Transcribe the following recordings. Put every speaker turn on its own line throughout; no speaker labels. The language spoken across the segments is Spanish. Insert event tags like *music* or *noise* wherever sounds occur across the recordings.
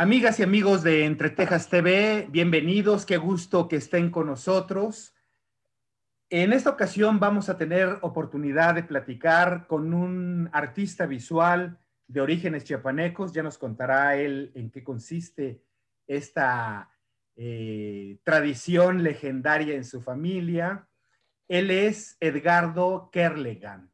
Amigas y amigos de Entre Tejas TV, bienvenidos, qué gusto que estén con nosotros. En esta ocasión vamos a tener oportunidad de platicar con un artista visual de orígenes chiapanecos. Ya nos contará él en qué consiste esta eh, tradición legendaria en su familia. Él es Edgardo Kerlegan.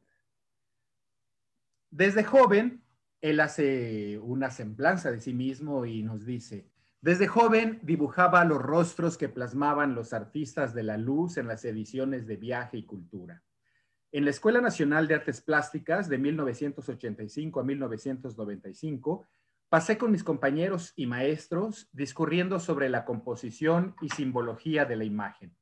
Desde joven él hace una semblanza de sí mismo y nos dice, desde joven dibujaba los rostros que plasmaban los artistas de la luz en las ediciones de Viaje y Cultura. En la Escuela Nacional de Artes Plásticas de 1985 a 1995, pasé con mis compañeros y maestros discurriendo sobre la composición y simbología de la imagen.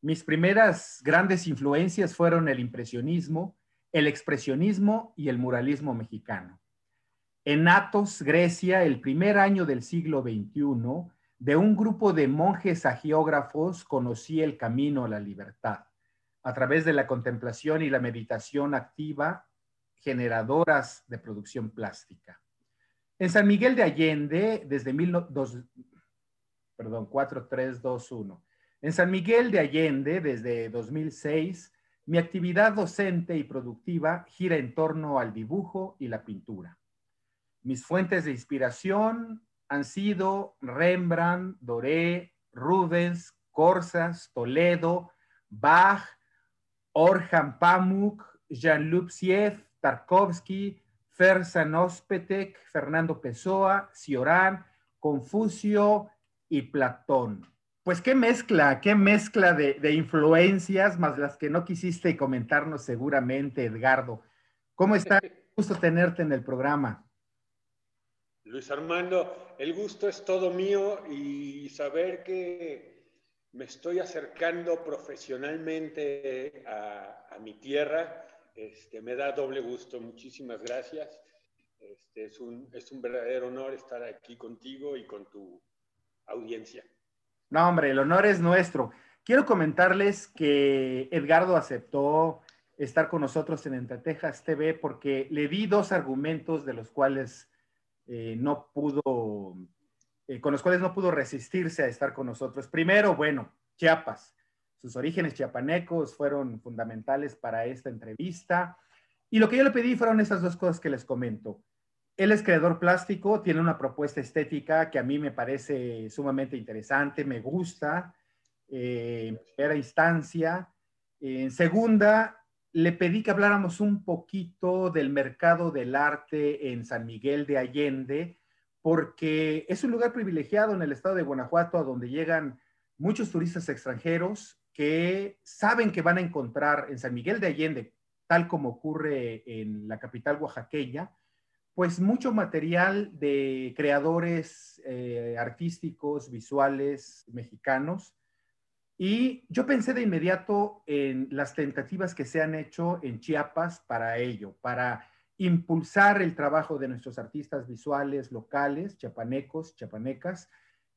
Mis primeras grandes influencias fueron el impresionismo, el expresionismo y el muralismo mexicano. En Athos, Grecia, el primer año del siglo XXI, de un grupo de monjes agiógrafos conocí el camino a la libertad a través de la contemplación y la meditación activa generadoras de producción plástica. En San Miguel de Allende, desde mil, perdón, 4321. En San Miguel de Allende, desde 2006, mi actividad docente y productiva gira en torno al dibujo y la pintura. Mis fuentes de inspiración han sido Rembrandt, Doré, Rubens, Corsas, Toledo, Bach, Orhan Pamuk, Jean-Luc Sieff, Tarkovsky, Fersan Ospetek, Fernando Pessoa, Cioran, Confucio y Platón. Pues qué mezcla, qué mezcla de, de, influencias, más las que no quisiste comentarnos seguramente, Edgardo. ¿Cómo está? *laughs* Gusto tenerte en el programa.
Luis Armando, el gusto es todo mío y saber que me estoy acercando profesionalmente a, mi tierra, este, me da doble gusto. Muchísimas gracias. Este, es, un, es un verdadero honor estar aquí contigo y con tu audiencia.
No, hombre, el honor es nuestro. Quiero comentarles que Edgardo aceptó estar con nosotros en Entre Tejas TV porque le di dos argumentos de los cuales eh, no pudo, eh, con los cuales no pudo resistirse a estar con nosotros. Primero, bueno, Chiapas. Sus orígenes chiapanecos fueron fundamentales para esta entrevista. Y lo que yo le pedí fueron esas dos cosas que les comento. Él es creador plástico, tiene una propuesta estética que a mí me parece sumamente interesante, me gusta. Eh, en instancia. En segunda, le pedí que habláramos un poquito del mercado del arte en San Miguel de Allende, porque es un lugar privilegiado en el estado de Guanajuato a donde llegan muchos turistas extranjeros que saben que van a encontrar en San Miguel de Allende, tal como ocurre en la capital oaxaqueña, pues mucho material de creadores eh, artísticos, visuales mexicanos, y yo pensé de inmediato en las tentativas que se han hecho en Chiapas para ello, para impulsar el trabajo de nuestros artistas visuales locales, chiapanecos, chiapanecas,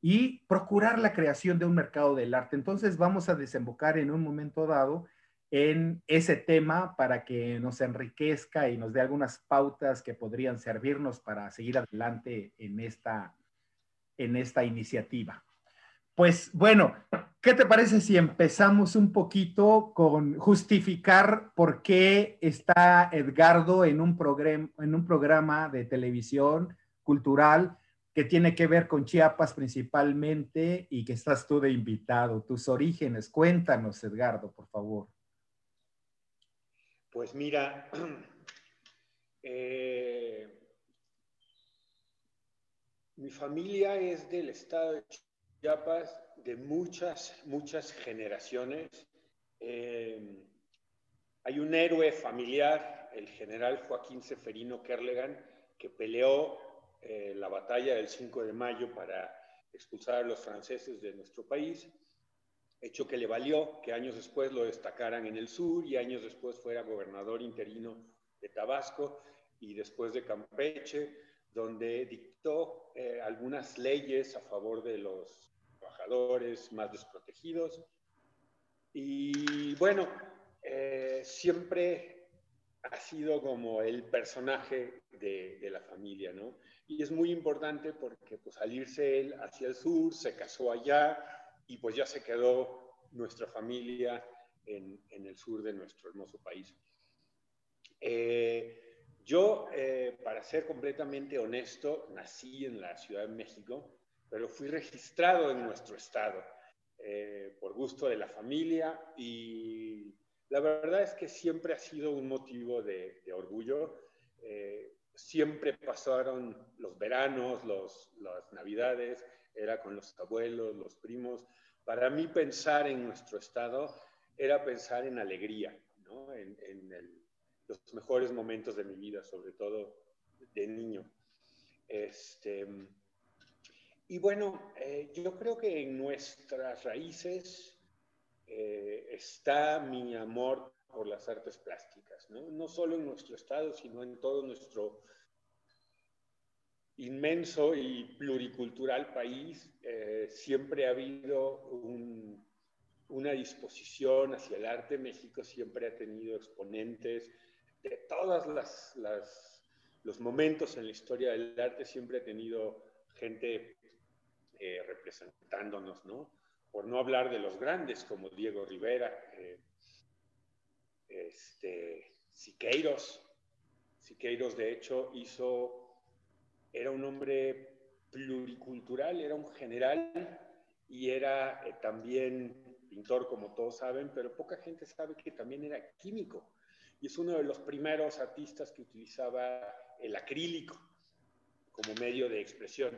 y procurar la creación de un mercado del arte. Entonces vamos a desembocar en un momento dado en ese tema para que nos enriquezca y nos dé algunas pautas que podrían servirnos para seguir adelante en esta, en esta iniciativa. Pues bueno, ¿qué te parece si empezamos un poquito con justificar por qué está Edgardo en un, programa de televisión cultural que tiene que ver con Chiapas principalmente y que estás tú de invitado? Tus orígenes, cuéntanos, Edgardo, por favor.
Pues mira, *clears throat* eh, mi familia es del estado de De muchas, muchas generaciones. Eh, hay un héroe familiar, el general Joaquín Seferino Kerlegan, que peleó eh, la batalla del 5 de mayo para expulsar a los franceses de nuestro país, hecho que le valió que años después lo destacaran en el sur y años después fuera gobernador interino de Tabasco y después de Campeche, donde dictó eh, algunas leyes a favor de los más desprotegidos. Y bueno, eh, siempre ha sido como el personaje de, de, la familia, ¿no? Y es muy importante porque pues al irse él hacia el sur, se casó allá y pues ya se quedó nuestra familia en, en el sur de nuestro hermoso país. Eh, yo, eh, para ser completamente honesto, nací en la Ciudad de México, pero fui registrado en nuestro estado eh, por gusto de la familia y la verdad es que siempre ha sido un motivo de, orgullo. siempre pasaron los veranos, los, las navidades, era con los abuelos, los primos. Para mí pensar en nuestro estado era pensar en alegría, ¿no? en, en los mejores momentos de mi vida, sobre todo de niño. Este, y bueno, eh, yo creo que en nuestras raíces eh, está mi amor por las artes plásticas, ¿no? solo en nuestro estado, sino en todo nuestro inmenso y pluricultural país. Eh, siempre ha habido una disposición hacia el arte. México siempre ha tenido exponentes de todos los momentos en la historia del arte siempre ha tenido gente eh, representándonos, ¿no? Por no hablar de los grandes como Diego Rivera, eh, este, Siqueiros. Siqueiros, de hecho, hizo, era un hombre pluricultural, era un general y era eh, también pintor, como todos saben, pero poca gente sabe que también era químico y es uno de los primeros artistas que utilizaba el acrílico como medio de expresión.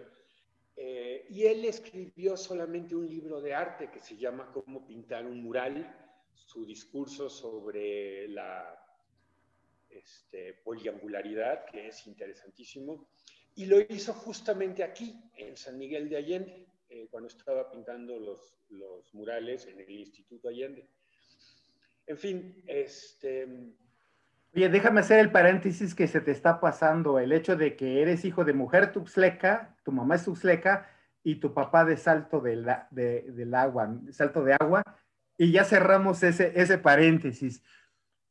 Eh, y él escribió solamente un libro de arte que se llama Cómo pintar un mural, su discurso sobre la este, poliangularidad, que es interesantísimo, y lo hizo justamente aquí, en San Miguel de Allende, eh, cuando estaba pintando los, los murales en el Instituto Allende. En fin, este,
Oye, déjame hacer el paréntesis que se te está pasando, el hecho de que eres hijo de mujer tuxleca, tu mamá es tuxleca y tu papá de salto de la, del agua, salto de agua, y ya cerramos ese, ese paréntesis.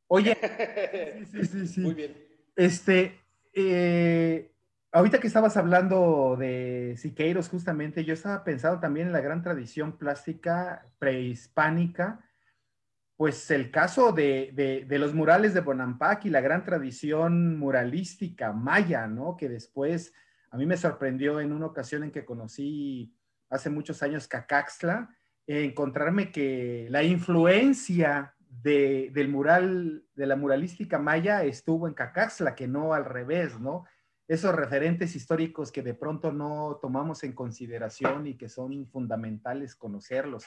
Oye, *laughs* sí, sí, sí, Muy bien. Este, eh, ahorita que estabas hablando de Siqueiros, justamente, yo estaba pensando también en la gran tradición plástica prehispánica pues el caso de, los murales de Bonampak y la gran tradición muralística maya, ¿no? Que después a mí me sorprendió en una ocasión en que conocí hace muchos años Cacaxtla, encontrarme que la influencia del mural, de la muralística maya estuvo en Cacaxtla, que no al revés, ¿no? Esos referentes históricos que de pronto no tomamos en consideración y que son fundamentales conocerlos.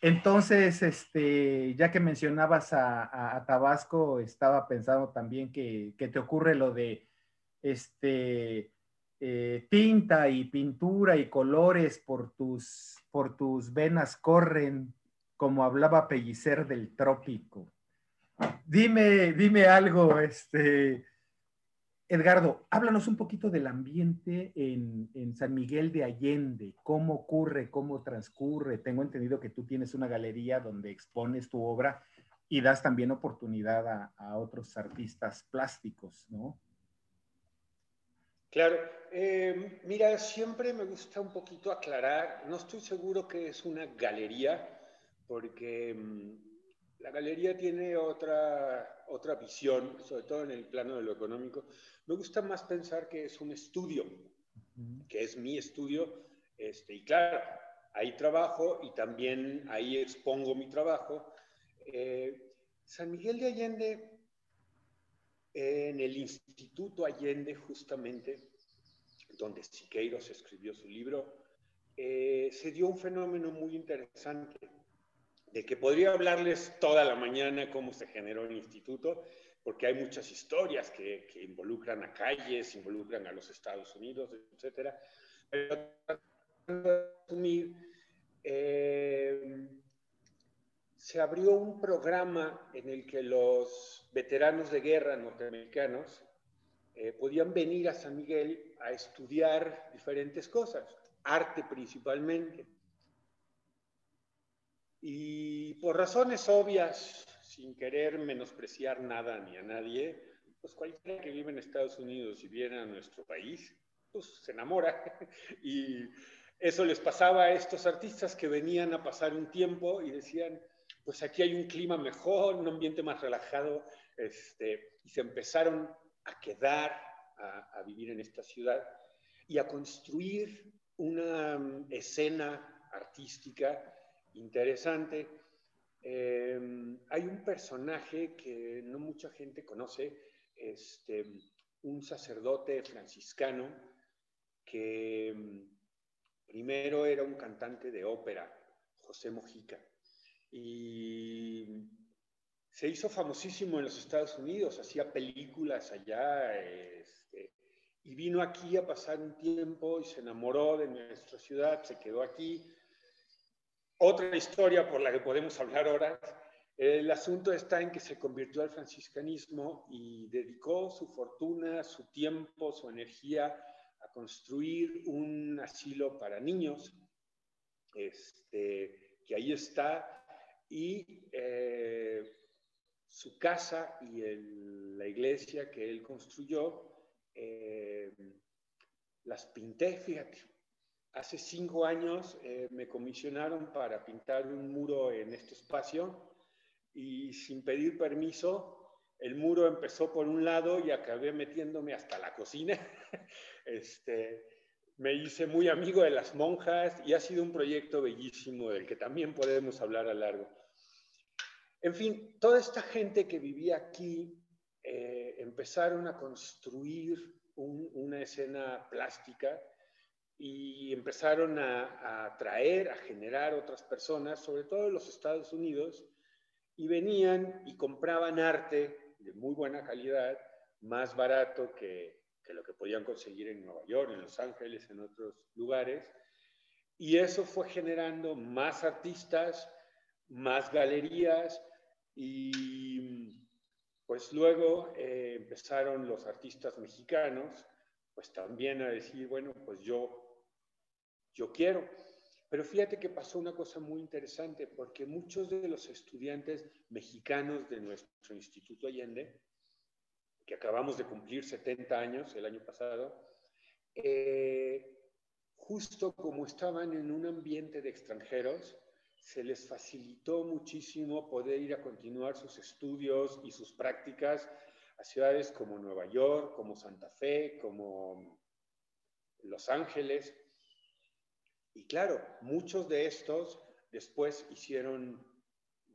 Entonces, este, ya que mencionabas a, Tabasco, estaba pensando también que, te ocurre lo de este, eh, tinta y pintura y colores por tus, por tus venas corren, como hablaba Pellicer del trópico. Dime, dime algo, este, Edgardo, háblanos un poquito del ambiente en, San Miguel de Allende, cómo ocurre, cómo transcurre. Tengo entendido que tú tienes una galería donde expones tu obra y das también oportunidad a, otros artistas plásticos, ¿no?
Claro, eh, mira, siempre me gusta un poquito aclarar, no estoy seguro que es una galería, porque mm, la galería tiene otra, otra visión, sobre todo en el plano de lo económico. Me gusta más pensar que es un estudio, que es mi estudio, este, y claro, ahí trabajo y también ahí expongo mi trabajo. Eh, San Miguel de Allende, en el Instituto Allende, justamente, donde Siqueiros escribió su libro, eh, se dio un fenómeno muy interesante que podría hablarles toda la mañana cómo se generó el instituto, porque hay muchas historias que, involucran a calles, involucran a los Estados Unidos, etc. Pero eh, se abrió un programa en el que los veteranos de guerra norteamericanos eh, podían venir a San Miguel a estudiar diferentes cosas, arte principalmente. Y por razones obvias, sin querer menospreciar nada ni a nadie, pues cualquiera que vive en Estados Unidos y viene a nuestro país, pues se enamora. *laughs* y eso les pasaba a estos artistas que venían a pasar un tiempo y decían, pues aquí hay un clima mejor, un ambiente más relajado, este, y se empezaron a quedar a, vivir en esta ciudad y a construir una mm, escena artística interesante. Em, hay un personaje que no mucha gente conoce, este, un sacerdote franciscano que mm, primero era un cantante de ópera, José Mojica, y se hizo famosísimo en los Estados Unidos, hacía películas allá, este, y vino aquí a pasar un tiempo y se enamoró de nuestra ciudad, se quedó aquí. Otra historia por la que podemos hablar ahora, el asunto está en que se convirtió al franciscanismo y dedicó su fortuna, su tiempo, su energía a construir un asilo para niños, este, que ahí está, y eh, su casa y la iglesia que él construyó, eh, las pinté, fíjate. Hace cinco años eh, me comisionaron para pintar un muro en este espacio y sin pedir permiso, el muro empezó por un lado y acabé metiéndome hasta la cocina. *laughs* este, me hice muy amigo de las monjas y ha sido un proyecto bellísimo del que también podemos hablar a largo. En fin, toda esta gente que vivía aquí eh, empezaron a construir una escena plástica y empezaron a, atraer, a generar otras personas, sobre todo en los Estados Unidos, y venían y compraban arte de muy buena calidad, más barato que, que lo que podían conseguir en Nueva York, en Los Ángeles, en otros lugares. Y eso fue generando más artistas, más galerías, y pues luego eh, empezaron los artistas mexicanos, pues también a decir, bueno, pues yo, yo quiero. Pero fíjate que pasó una cosa muy interesante, porque muchos de los estudiantes mexicanos de nuestro Instituto Allende, que acabamos de cumplir 70 años el año pasado, eh, justo como estaban en un ambiente de extranjeros, se les facilitó muchísimo poder ir a continuar sus estudios y sus prácticas a ciudades como Nueva York, como Santa Fe, como Los Ángeles. Y claro, muchos de estos después hicieron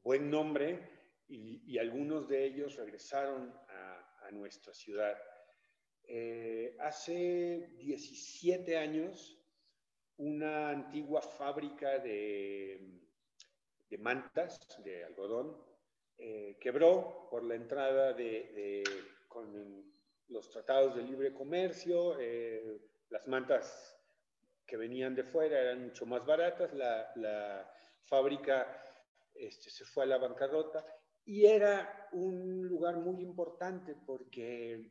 buen nombre y, algunos de ellos regresaron a, nuestra ciudad. Eh, hace 17 años, una antigua fábrica de de mantas, de algodón, eh, quebró por la entrada de, con los tratados de libre comercio, eh, las mantas que venían de fuera eran mucho más baratas, la, fábrica este, se fue a la bancarrota y era un lugar muy importante porque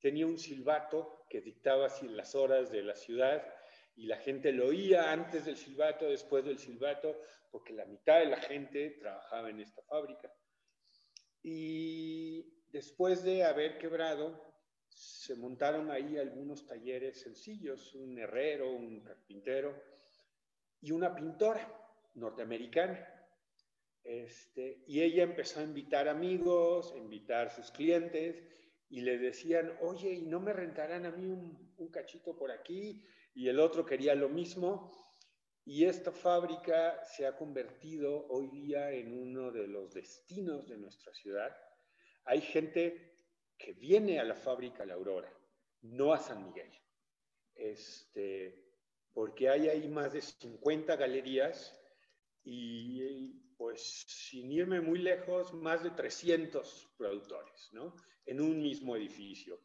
tenía un silbato que dictaba las horas de la ciudad y la gente lo oía antes del silbato, después del silbato, porque la mitad de la gente trabajaba en esta fábrica. Y después de haber quebrado, se montaron ahí algunos talleres sencillos, un herrero, un carpintero y una pintora norteamericana. Este, y ella empezó a invitar amigos, a invitar sus clientes y le decían, oye, ¿y no me rentarán a mí un, un cachito por aquí? y el otro quería lo mismo. Y esta fábrica se ha convertido hoy día en uno de los destinos de nuestra ciudad. Hay gente que viene a la fábrica La Aurora, no a San Miguel, este, porque hay ahí más de 50 galerías y pues sin irme muy lejos, más de 300 productores, ¿no? En un mismo edificio.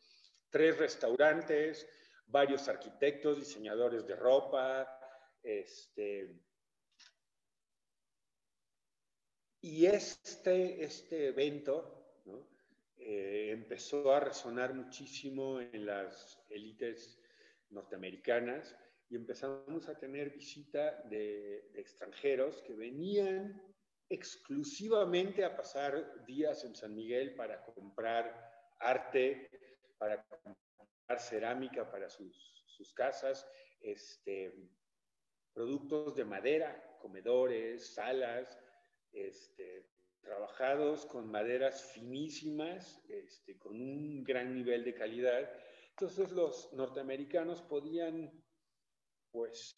Tres restaurantes, varios arquitectos, diseñadores de ropa, este, y este, este evento eh, empezó a resonar muchísimo en las élites norteamericanas y empezamos a tener visita de, extranjeros que venían exclusivamente a pasar días en San Miguel para comprar arte, para comprar cerámica para sus, sus casas, este, productos de madera, comedores, salas, este, trabajados con maderas finísimas, este, con un gran nivel de calidad. Entonces los norteamericanos podían, pues,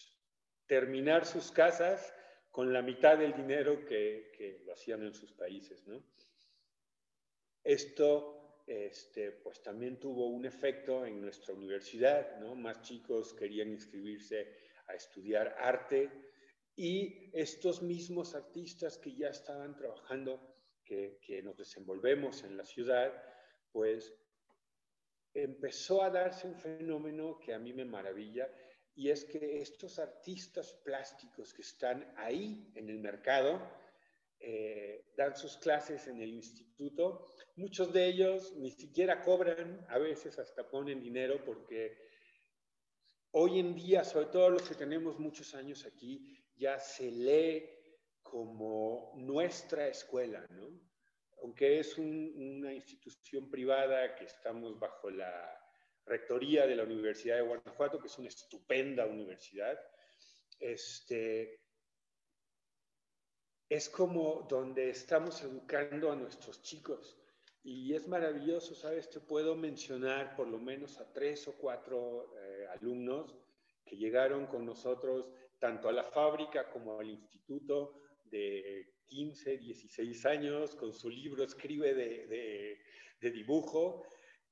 terminar sus casas con la mitad del dinero que, que lo hacían en sus países, ¿no? Esto, este, pues, también tuvo un efecto en nuestra universidad, ¿no? Más chicos querían inscribirse a estudiar arte, y estos mismos artistas que ya estaban trabajando, que, que nos desenvolvemos en la ciudad, pues empezó a darse un fenómeno que a mí me maravilla, y es que estos artistas plásticos que están ahí en el mercado, eh, dan sus clases en el instituto, muchos de ellos ni siquiera cobran, a veces hasta ponen dinero porque hoy en día, sobre todo los que tenemos muchos años aquí, ya se lee como nuestra escuela, ¿no? Aunque es una institución privada que estamos bajo la rectoría de la Universidad de Guanajuato, que es una estupenda universidad, este, es como donde estamos educando a nuestros chicos. Y es maravilloso, ¿sabes? Te puedo mencionar por lo menos a tres o cuatro eh, alumnos que llegaron con nosotros tanto a la fábrica como al instituto de 15, 16 años, con su libro escribe de, de, dibujo,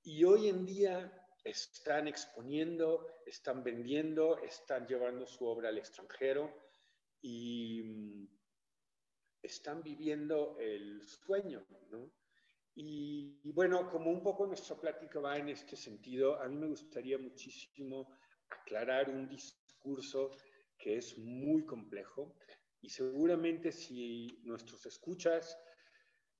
y hoy en día están exponiendo, están vendiendo, están llevando su obra al extranjero y mm, están viviendo el sueño, ¿no? Y, y, bueno, como un poco nuestra plática va en este sentido, a mí me gustaría muchísimo aclarar un discurso que es muy complejo y seguramente si nuestros escuchas,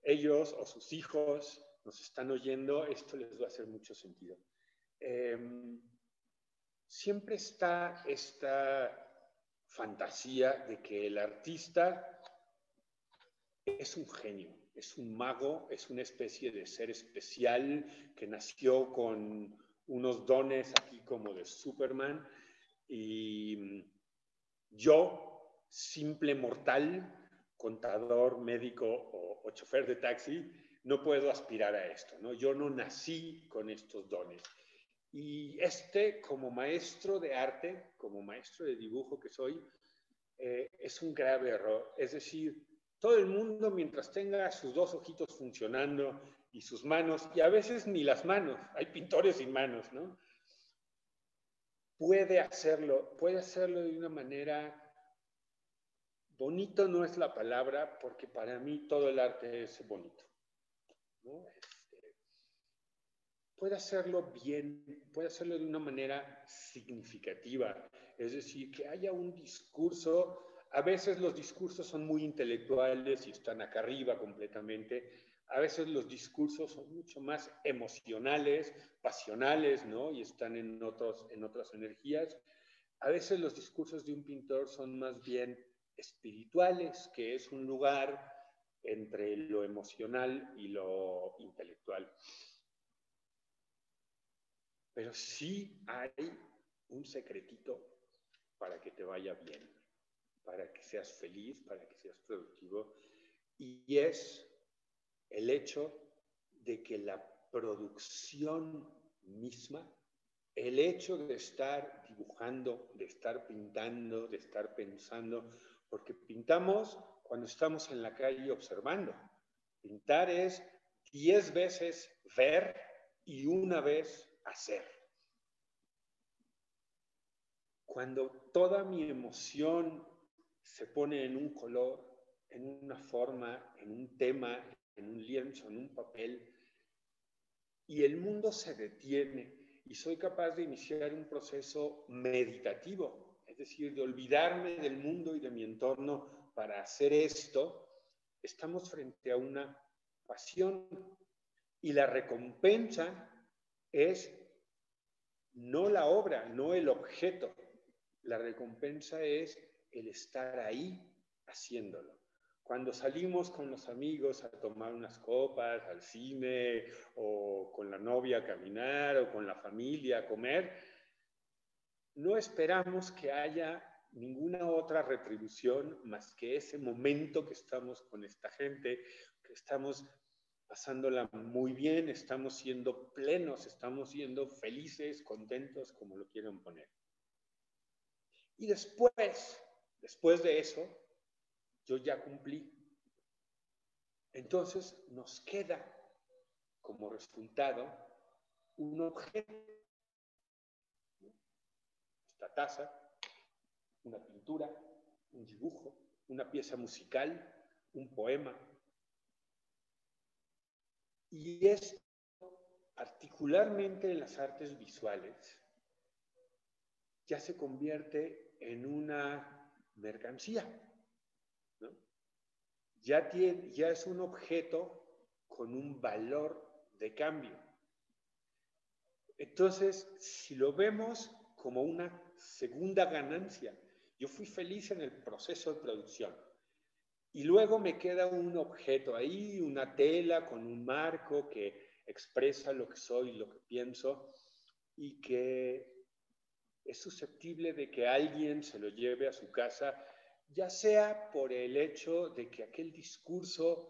ellos o sus hijos nos están oyendo, esto les va a hacer mucho sentido. Em, siempre está esta fantasía de que el artista es un genio, es un mago, es una especie de ser especial que nació con unos dones aquí como de Superman y yo, simple mortal, contador, médico o, chofer de taxi, no puedo aspirar a esto, ¿no? Yo no nací con estos dones. Y este, como maestro de arte, como maestro de dibujo que soy, eh, es un grave error. Es decir, todo el mundo, mientras tenga sus dos ojitos funcionando y sus manos, y a veces ni las manos, hay pintores sin manos, ¿no? Puede hacerlo, puede hacerlo de una manera, bonito no es la palabra, porque para mí todo el arte es bonito. Este, puede hacerlo bien, puede hacerlo de una manera significativa, es decir, que haya un discurso, a veces los discursos son muy intelectuales y están acá arriba completamente, a veces los discursos son mucho más emocionales, pasionales, ¿no? Y están en, otros, en otras energías. A veces los discursos de un pintor son más bien espirituales, que es un lugar entre lo emocional y lo intelectual. Pero sí hay un secretito para que te vaya bien, para que seas feliz, para que seas productivo, y es el hecho de que la producción misma, el hecho de estar dibujando, de estar pintando, de estar pensando, porque pintamos cuando estamos en la calle observando. Pintar es diez veces ver y una vez hacer. Cuando toda mi emoción se pone en un color, en una forma, en un tema, en un lienzo, en un papel, y el mundo se detiene y soy capaz de iniciar un proceso meditativo, es decir, de olvidarme del mundo y de mi entorno para hacer esto, estamos frente a una pasión y la recompensa es no la obra, no el objeto, la recompensa es el estar ahí haciéndolo. Cuando salimos con los amigos a tomar unas copas, al cine, o con la novia a caminar, o con la familia a comer, no esperamos que haya ninguna otra retribución más que ese momento que estamos con esta gente, que estamos pasándola muy bien, estamos siendo plenos, estamos siendo felices, contentos, como lo quieran poner. Y después, después de eso, yo ya cumplí. Entonces nos queda como resultado un objeto. Esta taza, una pintura, un dibujo, una pieza musical, un poema. Y esto, particularmente en las artes visuales, ya se convierte en una mercancía ya, es un objeto con un valor de cambio. Entonces, si lo vemos como una segunda ganancia, yo fui feliz en el proceso de producción. Y luego me queda un objeto ahí, una tela con un marco que expresa lo que soy, lo que pienso, y que es susceptible de que alguien se lo lleve a su casa ya sea por el hecho de que aquel discurso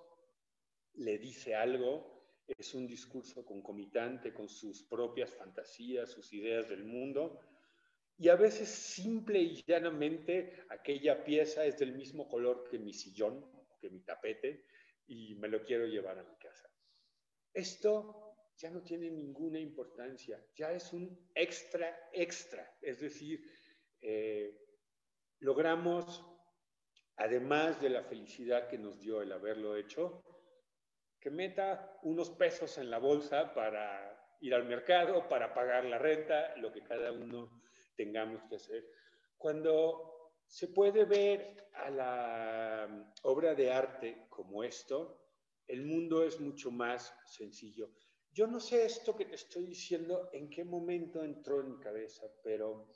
le dice algo, es un discurso concomitante con sus propias fantasías, sus ideas del mundo, y a veces simple y llanamente aquella pieza es del mismo color que mi sillón, que mi tapete, y me lo quiero llevar a mi casa. Esto ya no tiene ninguna importancia, ya es un extra, extra, es decir, eh, logramos además de la felicidad que nos dio el haberlo hecho, que meta unos pesos en la bolsa para ir al mercado, para pagar la renta, lo que cada uno tengamos que hacer. Cuando se puede ver a la obra de arte como esto, el mundo es mucho más sencillo. Yo no sé esto que te estoy diciendo en qué momento entró en mi cabeza, pero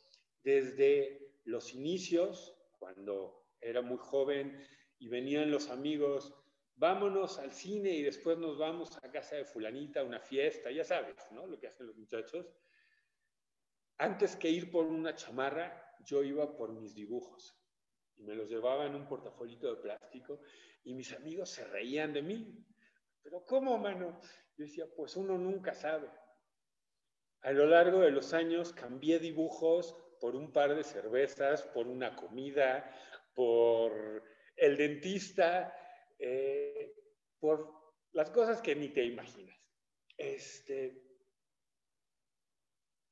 desde los inicios, cuando era muy joven y venían los amigos, vámonos al cine y después nos vamos a casa de fulanita a una fiesta, ya sabes, ¿no? Lo que hacen los muchachos. Antes que ir por una chamarra, yo iba por mis dibujos y me los llevaba en un portafolito de plástico y mis amigos se reían de mí. Pero ¿cómo, mano? Yo decía, pues uno nunca sabe. A lo largo de los años cambié dibujos por un par de cervezas, por una comida, por el dentista, eh, por las cosas que ni te imaginas. Este,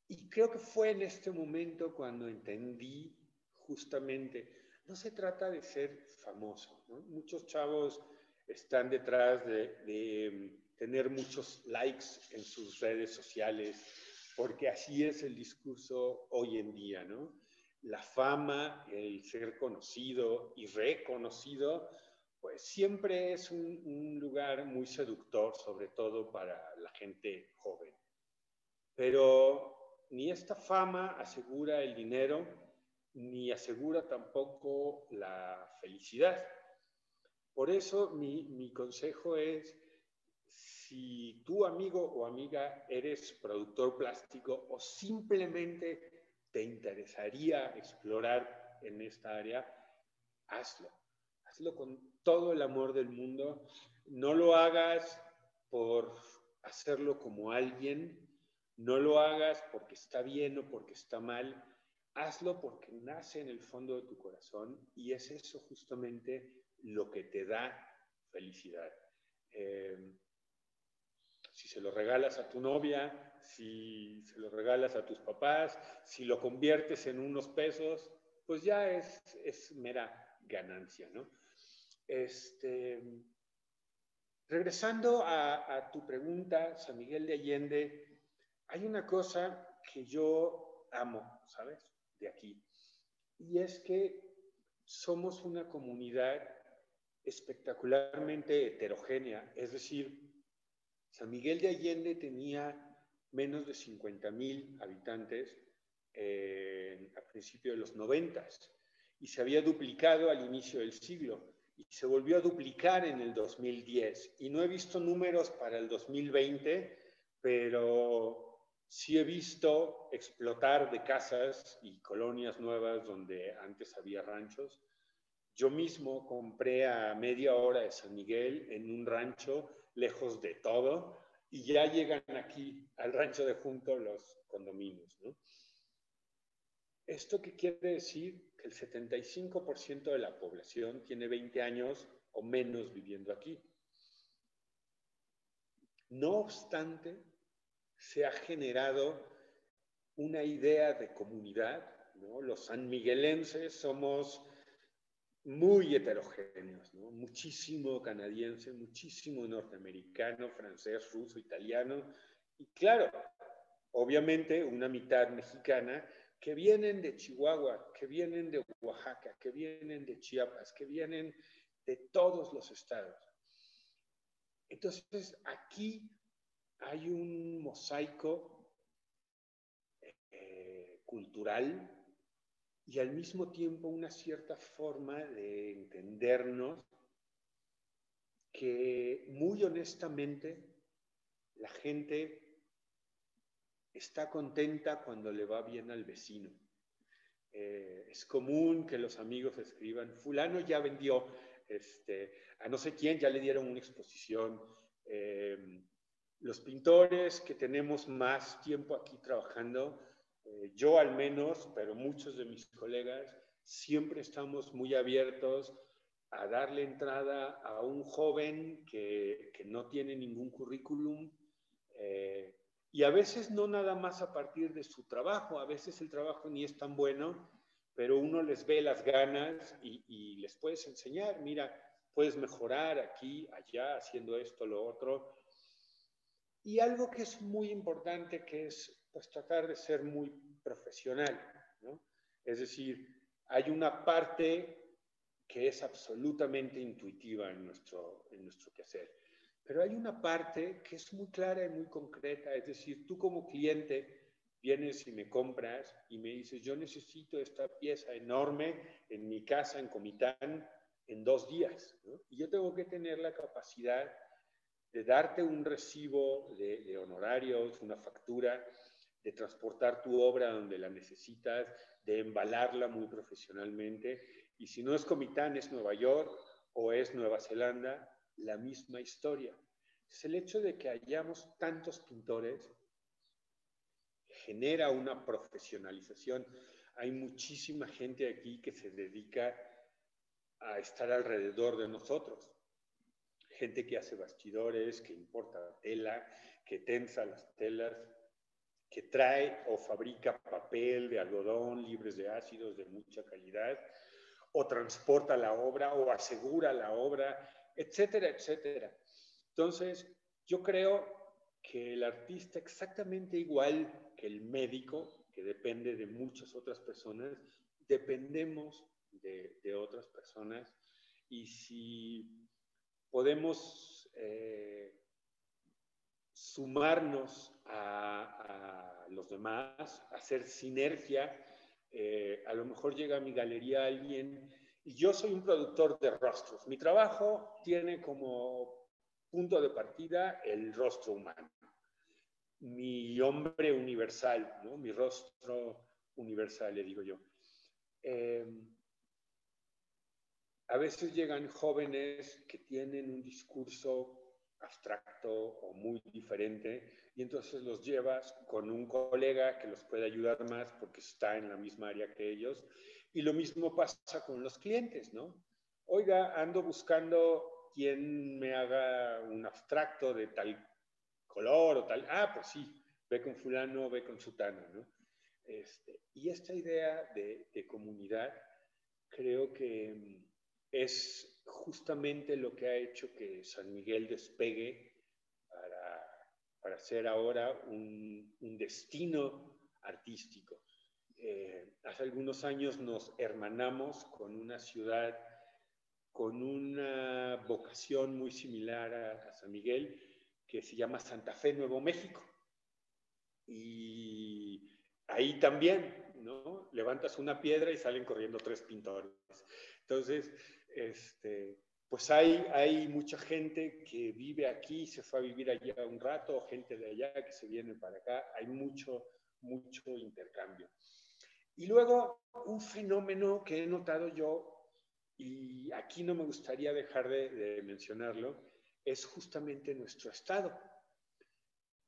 y creo que fue en este momento cuando entendí justamente, no se trata de ser famoso, muchos chavos están detrás de, mm, tener muchos likes en sus redes sociales, porque así es el discurso hoy en día, ¿no? La fama, el ser conocido y reconocido, pues siempre es un, lugar muy seductor, sobre todo para la gente joven. Pero ni esta fama asegura el dinero, ni asegura tampoco la felicidad. Por eso mi, mi consejo es, si tú amigo o amiga eres productor plástico o simplemente te interesaría explorar en esta área, hazlo. Hazlo con todo el amor del mundo. No lo hagas por hacerlo como alguien. No lo hagas porque está bien o porque está mal. Hazlo porque nace en el fondo de tu corazón y es eso justamente lo que te da felicidad. Eh, si se lo regalas a tu novia, si se lo regalas a tus papás, si lo conviertes en unos pesos, pues ya es, es mera ganancia, ¿no? Este, regresando a, a, tu pregunta, San Miguel de Allende, hay una cosa que yo amo, ¿sabes? De aquí. Y es que somos una comunidad espectacularmente heterogénea, es decir, San Miguel de Allende tenía menos de 50.000 habitantes eh, a principios de los 90 y se había duplicado al inicio del siglo. y se volvió a duplicar en el 2010. Y no he visto números para el 2020, pero sí he visto explotar de casas y colonias nuevas donde antes había ranchos. Yo mismo compré a media hora de San Miguel en un rancho lejos de todo y ya llegan aquí al rancho de junto los condominios. ¿Esto qué quiere decir? Que el 75% de la población tiene 20 años o menos viviendo aquí. No obstante, se ha generado una idea de comunidad. Los sanmiguelenses somos muy heterogéneos, muchísimo canadiense, muchísimo norteamericano, francés, ruso, italiano, y claro, obviamente una mitad mexicana que vienen de Chihuahua, que vienen de Oaxaca, que vienen de Chiapas, que vienen de todos los estados. Entonces, aquí hay un mosaico eh, cultural y al mismo tiempo una cierta forma de entendernos que muy honestamente la gente está contenta cuando le va bien al vecino. Eh, es común que los amigos escriban, fulano ya vendió, este, a no sé quién ya le dieron una exposición. Eh, los pintores que tenemos más tiempo aquí trabajando, eh, yo al menos, pero muchos de mis colegas, siempre estamos muy abiertos a darle entrada a un joven que, que no tiene ningún currículum eh, y a veces no nada más a partir de su trabajo, a veces el trabajo ni es tan bueno, pero uno les ve las ganas y, y les puedes enseñar, mira, puedes mejorar aquí, allá, haciendo esto, lo otro. Y algo que es muy importante, que es pues tratar de ser muy profesional, ¿no? Es decir, hay una parte que es absolutamente intuitiva en nuestro, en nuestro quehacer, pero hay una parte que es muy clara y muy concreta, es decir, tú como cliente vienes y me compras y me dices, yo necesito esta pieza enorme en mi casa en Comitán en dos días, ¿no? y yo tengo que tener la capacidad de darte un recibo de, de honorarios, una factura, de transportar tu obra donde la necesitas, de embalarla muy profesionalmente. Y si no es Comitán, es Nueva York o es Nueva Zelanda, la misma historia. Es el hecho de que hayamos tantos pintores genera una profesionalización. Hay muchísima gente aquí que se dedica a estar alrededor de nosotros. Gente que hace bastidores, que importa tela, que tensa las telas, que trae o fabrica papel de algodón libres de ácidos de mucha calidad, o transporta la obra o asegura la obra, etcétera, etcétera. Entonces, yo creo que el artista, exactamente igual que el médico, que depende de muchas otras personas, dependemos de, otras personas y si podemos eh, sumarnos a, los demás, hacer sinergia. Eh, a lo mejor llega a mi galería alguien y yo soy un productor de rostros. Mi trabajo tiene como punto de partida el rostro humano. Mi hombre universal, ¿no? mi rostro universal, le digo yo. Eh, a veces llegan jóvenes que tienen un discurso abstracto o muy diferente y entonces los llevas con un colega que los puede ayudar más porque está en la misma área que ellos y lo mismo pasa con los clientes, ¿no? Oiga, ando buscando quien me haga un abstracto de tal color o tal. Ah, pues sí, ve con fulano, ve con sutano, ¿no? Este, y esta idea de, de comunidad creo que es justamente lo que ha hecho que San Miguel despegue para, para ser ahora un, un destino artístico. Eh, hace algunos años nos hermanamos con una ciudad con una vocación muy similar a, a San Miguel, que se llama Santa Fe, Nuevo México. Y ahí también, ¿no? Levantas una piedra y salen corriendo tres pintores. Entonces, este, pues hay, mucha gente que vive aquí, se fue a vivir allá un rato, gente de allá que se viene para acá, hay mucho, mucho intercambio. Y luego un fenómeno que he notado yo, y aquí no me gustaría dejar de, mencionarlo, es justamente nuestro estado.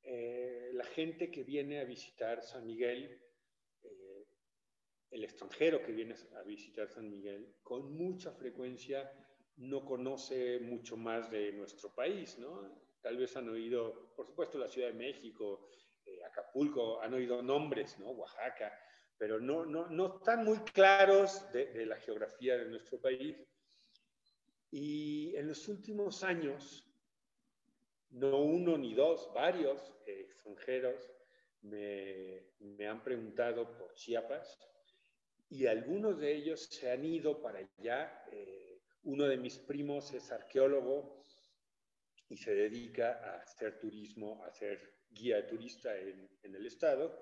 Eh, la gente que viene a visitar San Miguel, el extranjero que viene a visitar San Miguel, con mucha frecuencia no conoce mucho más de nuestro país, ¿no? Tal vez han oído, por supuesto, la Ciudad de México, eh, Acapulco, han oído nombres, ¿no? Oaxaca, pero no, no, no están muy claros de, la geografía de nuestro país. Y en los últimos años, no uno ni dos, varios extranjeros me, me, han preguntado por Chiapas y algunos de ellos se han ido para allá. Eh, uno de mis primos es arqueólogo y se dedica a hacer turismo, a ser guía turista en, en el estado.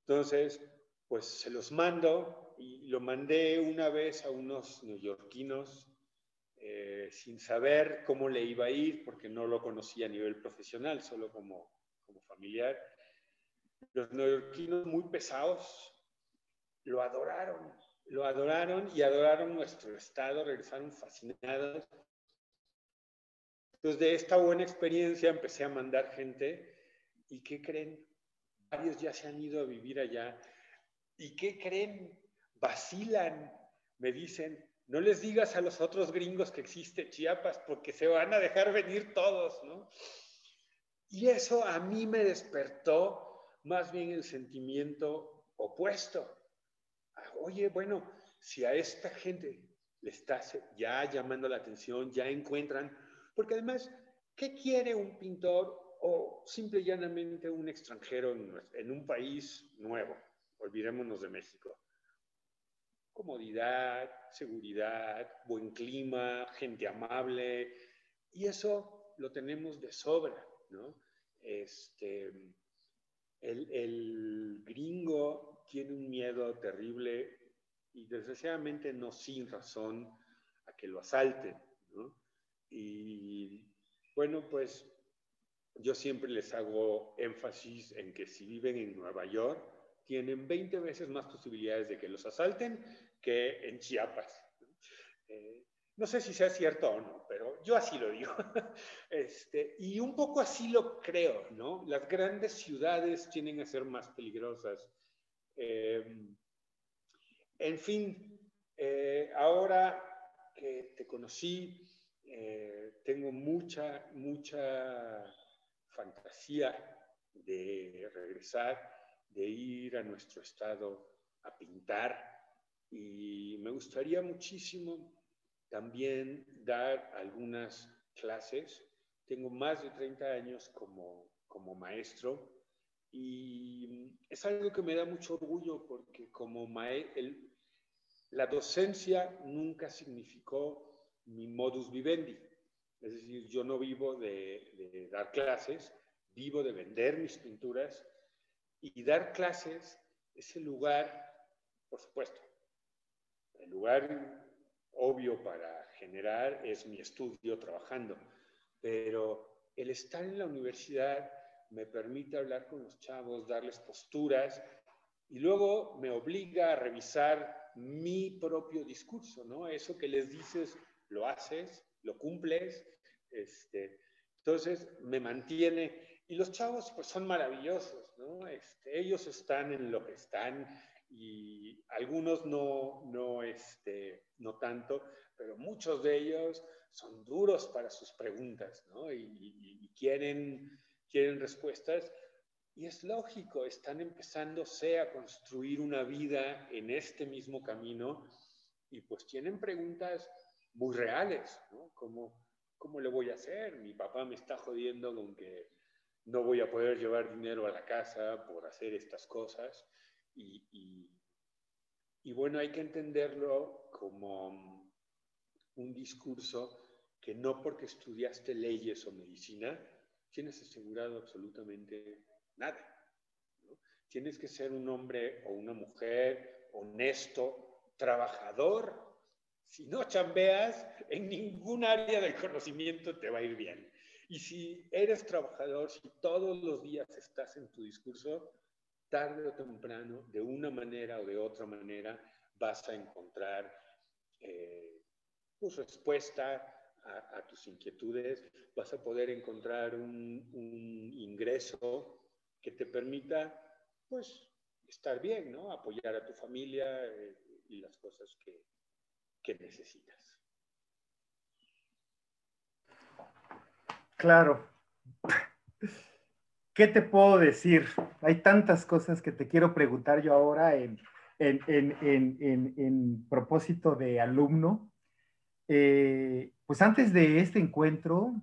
Entonces, pues se los mando y lo mandé una vez a unos neoyorquinos eh, sin saber cómo le iba a ir, porque no lo conocía a nivel profesional, solo como, como familiar. Los neoyorquinos muy pesados lo adoraron, lo adoraron y adoraron nuestro estado, regresaron fascinados. Entonces, de esta buena experiencia empecé a mandar gente y ¿qué creen? Varios ya se han ido a vivir allá ¿Y qué creen? Vacilan, me dicen, no les digas a los otros gringos que existe Chiapas porque se van a dejar venir todos, ¿no? Y eso a mí me despertó más bien el sentimiento opuesto. Oye, bueno, si a esta gente le está ya llamando la atención, ya encuentran, porque además, ¿qué quiere un pintor o simple y llanamente un extranjero en un país nuevo? olvidémonos de México. Comodidad, seguridad, buen clima, gente amable, y eso lo tenemos de sobra, ¿no? Este, el gringo tiene un miedo terrible y desgraciadamente no sin razón a que lo asalten, ¿no? Y bueno, pues yo siempre les hago énfasis en que si viven en Nueva York, tienen 20 veces más posibilidades de que los asalten que en Chiapas. Eh, no sé si sea cierto o no, pero yo así lo digo. *laughs* Este, y un poco así lo creo, ¿no? Las grandes ciudades tienen que ser más peligrosas. Eh, en fin, eh, ahora que te conocí, tengo mucha, mucha fantasía de regresar de ir a nuestro estado a pintar y me gustaría muchísimo también dar algunas clases. Tengo más de 30 años como, como maestro y es algo que me da mucho orgullo porque como maestro, la docencia nunca significó mi modus vivendi. Es decir, yo no vivo de, de dar clases, vivo de vender mis pinturas y dar clases es el lugar, por supuesto, el lugar obvio para generar es mi estudio trabajando, pero el estar en la universidad me permite hablar con los chavos, darles posturas y luego me obliga a revisar mi propio discurso, ¿no? Eso que les dices, lo haces, lo cumples, este, entonces me mantiene y los chavos pues son maravillosos, ¿no? Este, ellos están en lo que están y algunos no, no, este, no tanto, pero muchos de ellos son duros para sus preguntas, ¿no? Y, quieren, quieren respuestas. Y es lógico, están empezándose a construir una vida en este mismo camino y pues tienen preguntas muy reales, ¿no? Como, ¿cómo le voy a hacer? Mi papá me está jodiendo con que no voy a poder llevar dinero a la casa por hacer estas cosas. Y, y, bueno, hay que entenderlo como un discurso que no porque estudiaste leyes o medicina tienes asegurado absolutamente nada. Tienes que ser un hombre o una mujer honesto, trabajador Si no chambeas, en ningún área del conocimiento te va a ir bien. Y si eres trabajador, si todos los días estás en tu discurso, tarde o temprano, de una manera o de otra manera, vas a encontrar eh, pues, respuesta a, tus inquietudes, vas a poder encontrar un, ingreso que te permita, pues, estar bien, ¿no? Apoyar a tu familia eh, y las cosas que, que necesitas.
Claro. ¿Qué te puedo decir? Hay tantas cosas que te quiero preguntar yo ahora en, en, propósito de alumno. Eh, pues antes de este encuentro,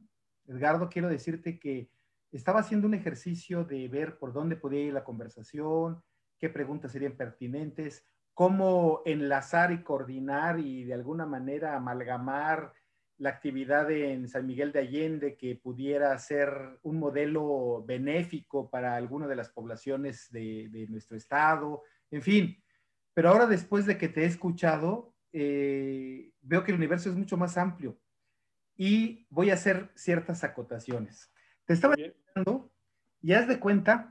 Edgardo, quiero decirte que estaba haciendo un ejercicio de ver por dónde podía ir la conversación, qué preguntas serían pertinentes, cómo enlazar y coordinar y de alguna manera amalgamar la actividad en San Miguel de Allende que pudiera ser un modelo benéfico para alguna de las poblaciones de, nuestro estado, en fin. Pero ahora después de que te he escuchado, eh, veo que el universo es mucho más amplio y voy a hacer ciertas acotaciones. Te estaba diciendo y haz de cuenta,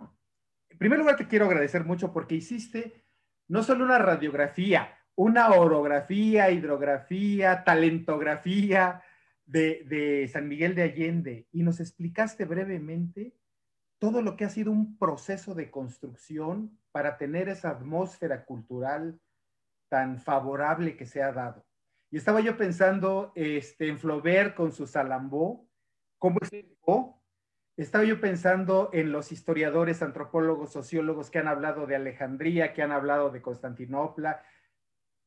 en primer lugar te quiero agradecer mucho porque hiciste no solo una radiografía, una orografía, hidrografía, talentografía de, San Miguel de Allende y nos explicaste brevemente todo lo que ha sido un proceso de construcción para tener esa atmósfera cultural tan favorable que se ha dado. Y estaba yo pensando este, en Flaubert con su Salambó, cómo estuvo. Estaba yo pensando en los historiadores, antropólogos, sociólogos que han hablado de Alejandría, que han hablado de Constantinopla,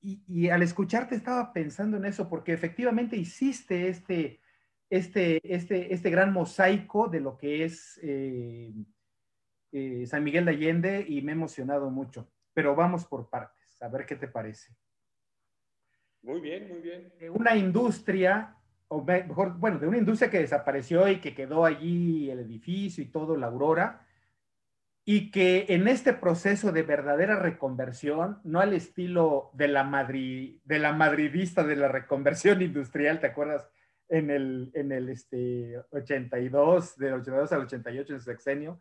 y, al escucharte estaba pensando en eso, porque efectivamente hiciste este, este, este, este gran mosaico de lo que es eh, eh, San Miguel de Allende y me he emocionado mucho. Pero vamos por partes, a ver qué te parece.
Muy bien, muy bien.
De una industria, o mejor, bueno, de una industria que desapareció y que quedó allí el edificio y todo, la Aurora, y que en este proceso de verdadera reconversión, no al estilo de la, Madrid, de la madridista de la reconversión industrial, ¿te acuerdas? En el, en el este, 82, del 82 al 88 en su sexenio,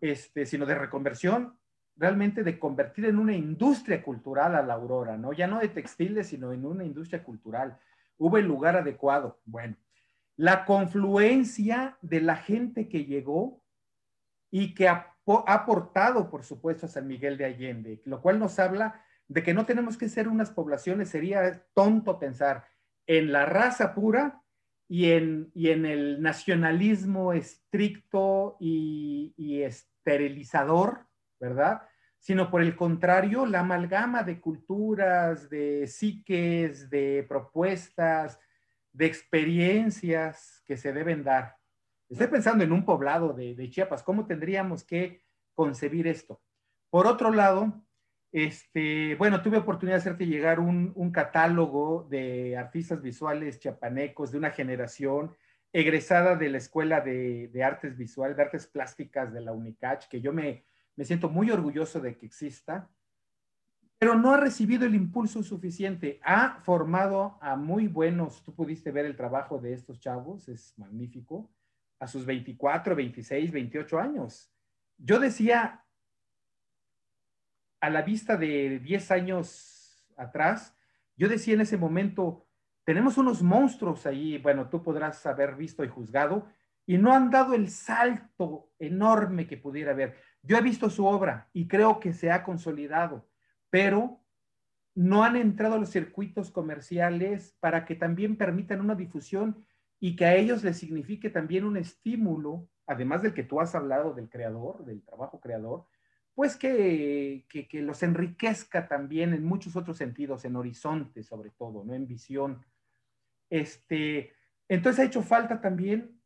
este, sino de reconversión, realmente de convertir en una industria cultural a la Aurora, ¿no? Ya no de textiles, sino en una industria cultural. Hubo el lugar adecuado. Bueno, la confluencia de la gente que llegó y que ha aportado, por supuesto, a San Miguel de Allende, lo cual nos habla de que no tenemos que ser unas poblaciones, sería tonto pensar en la raza pura y en, y en el nacionalismo estricto y, y esterilizador, ¿verdad? Sino por el contrario, la amalgama de culturas, de psiques, de propuestas, de experiencias que se deben dar. Estoy pensando en un poblado de, Chiapas, ¿cómo tendríamos que concebir esto? Por otro lado, este, bueno, tuve oportunidad de hacerte llegar un, catálogo de artistas visuales chiapanecos de una generación egresada de la Escuela de, Artes Visuales, de Artes Plásticas de la UNICACH, que yo me, me siento muy orgulloso de que exista, pero no ha recibido el impulso suficiente. Ha formado a muy buenos, tú pudiste ver el trabajo de estos chavos, es magnífico a sus 24, 26, 28 años. Yo decía, a la vista de 10 años atrás, yo decía en ese momento, tenemos unos monstruos ahí, bueno, tú podrás haber visto y juzgado, y no han dado el salto enorme que pudiera haber. Yo he visto su obra y creo que se ha consolidado, pero no han entrado los circuitos comerciales para que también permitan una difusión y que a ellos les signifique también un estímulo, además del que tú has hablado del creador, del trabajo creador, pues que, que, los enriquezca también en muchos otros sentidos, en horizonte sobre todo, ¿no? En visión. Este, entonces ha hecho falta también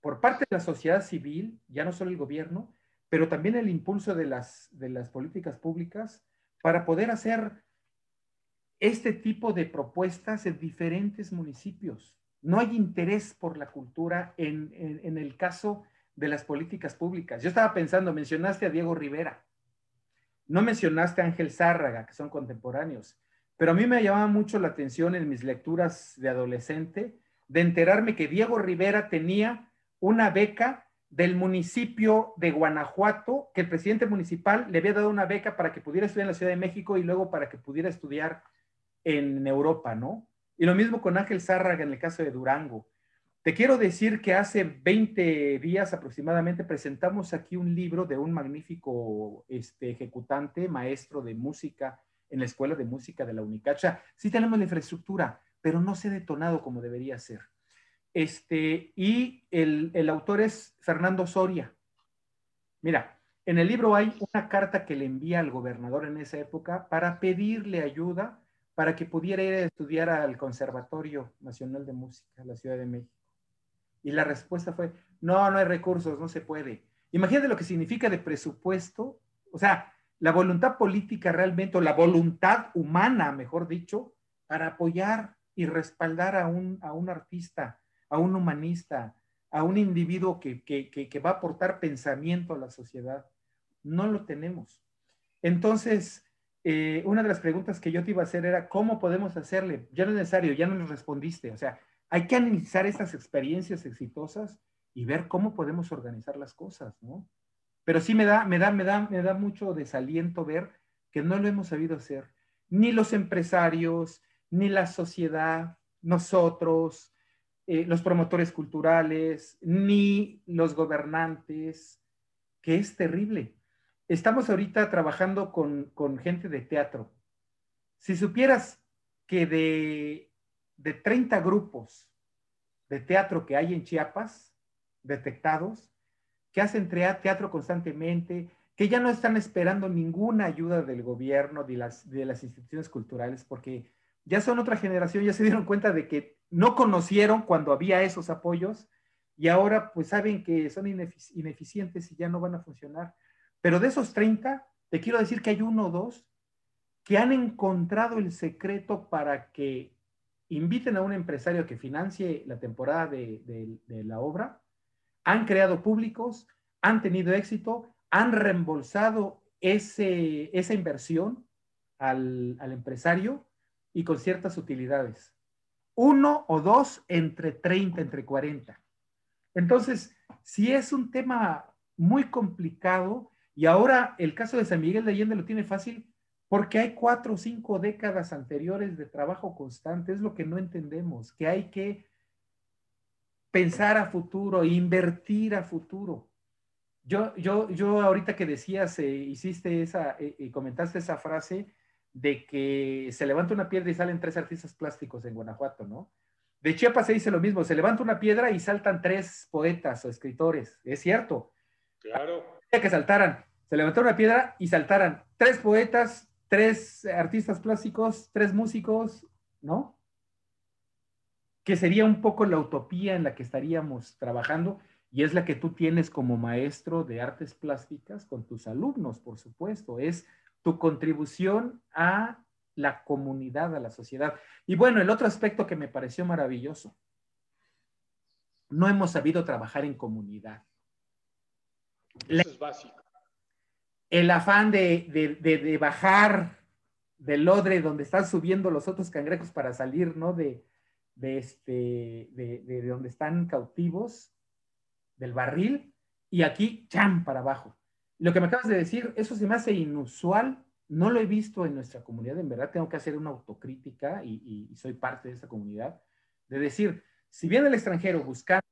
por parte de la sociedad civil, ya no solo el gobierno, pero también el impulso de las, de las políticas públicas para poder hacer este tipo de propuestas en diferentes municipios. No hay interés por la cultura en, el caso de las políticas públicas. Yo estaba pensando, mencionaste a Diego Rivera, no mencionaste a Ángel Zárraga, que son contemporáneos, pero a mí me llamaba mucho la atención en mis lecturas de adolescente de enterarme que Diego Rivera tenía una beca del municipio de Guanajuato, que el presidente municipal le había dado una beca para que pudiera estudiar en la Ciudad de México y luego para que pudiera estudiar en Europa, ¿no? Y lo mismo con Ángel Zárraga en el caso de Durango. Te quiero decir que hace 20 días aproximadamente presentamos aquí un libro de un magnífico este, ejecutante, maestro de música en la Escuela de Música de la Unicacha. Sí tenemos la infraestructura, pero no se ha detonado como debería ser. Este, y el, el autor es Fernando Soria. Mira, en el libro hay una carta que le envía al gobernador en esa época para pedirle ayuda para que pudiera ir a estudiar al Conservatorio Nacional de Música la Ciudad de México. Y la respuesta fue, no, no hay recursos, no se puede. Imagínate lo que significa de presupuesto, o sea, la voluntad política realmente, o la voluntad humana, mejor dicho, para apoyar y respaldar a un, a un artista, a un humanista, a un individuo que, que, que, va a aportar pensamiento a la sociedad. No lo tenemos. Entonces, eh, una de las preguntas que yo te iba a hacer era, ¿cómo podemos hacerle? Ya no es necesario, ya no nos respondiste. O sea, hay que analizar estas experiencias exitosas y ver cómo podemos organizar las cosas, ¿no? Pero sí me da, me da, me da, me da mucho desaliento ver que no lo hemos sabido hacer. Ni los empresarios, ni la sociedad, nosotros, eh, los promotores culturales, ni los gobernantes, que es terrible. Estamos ahorita trabajando con, con gente de teatro. Si supieras que de de 30 grupos de teatro que hay en Chiapas, detectados, que hacen teatro constantemente, que ya no están esperando ninguna ayuda del gobierno, de las, de las instituciones culturales, porque ya son otra generación, ya se dieron cuenta de que no conocieron cuando había esos apoyos y ahora pues saben que son ineficientes y ya no van a funcionar. Pero de esos 30, te quiero decir que hay uno o dos que han encontrado el secreto para que inviten a un empresario que financie la temporada de, la obra, han creado públicos, han tenido éxito, han reembolsado ese, esa inversión al, al, empresario y con ciertas utilidades. Uno o dos entre 30, entre 40. Entonces, si es un tema muy complicado y ahora el caso de San Miguel de Allende lo tiene fácil porque hay cuatro o cinco décadas anteriores de trabajo constante, es lo que no entendemos, que hay que pensar a futuro, invertir a futuro. Yo, yo, yo ahorita que decías, eh, hiciste esa, eh, eh, comentaste esa frase de que se levanta una piedra y salen tres artistas plásticos en Guanajuato, ¿no? De Chiapas se dice lo mismo, se levanta una piedra y saltan tres poetas o escritores, es cierto.
Claro.
Que saltaran, se levantó una piedra y saltaran tres poetas, tres artistas plásticos, tres músicos, ¿no? Que sería un poco la utopía en la que estaríamos trabajando y es la que tú tienes como maestro de artes plásticas con tus alumnos, por supuesto, es tu contribución a la comunidad, a la sociedad. Y bueno, el otro aspecto que me pareció maravilloso, no hemos sabido trabajar en comunidad.
Eso es básico
el afán de, bajar del lodre donde están subiendo los otros cangrejos para salir, ¿no? De, este, de, donde están cautivos, del barril, y aquí, ¡cham!, para abajo. Lo que me acabas de decir, eso se me hace inusual, no lo he visto en nuestra comunidad, en verdad tengo que hacer una autocrítica y, soy parte de esa comunidad, de decir, si viene el extranjero buscando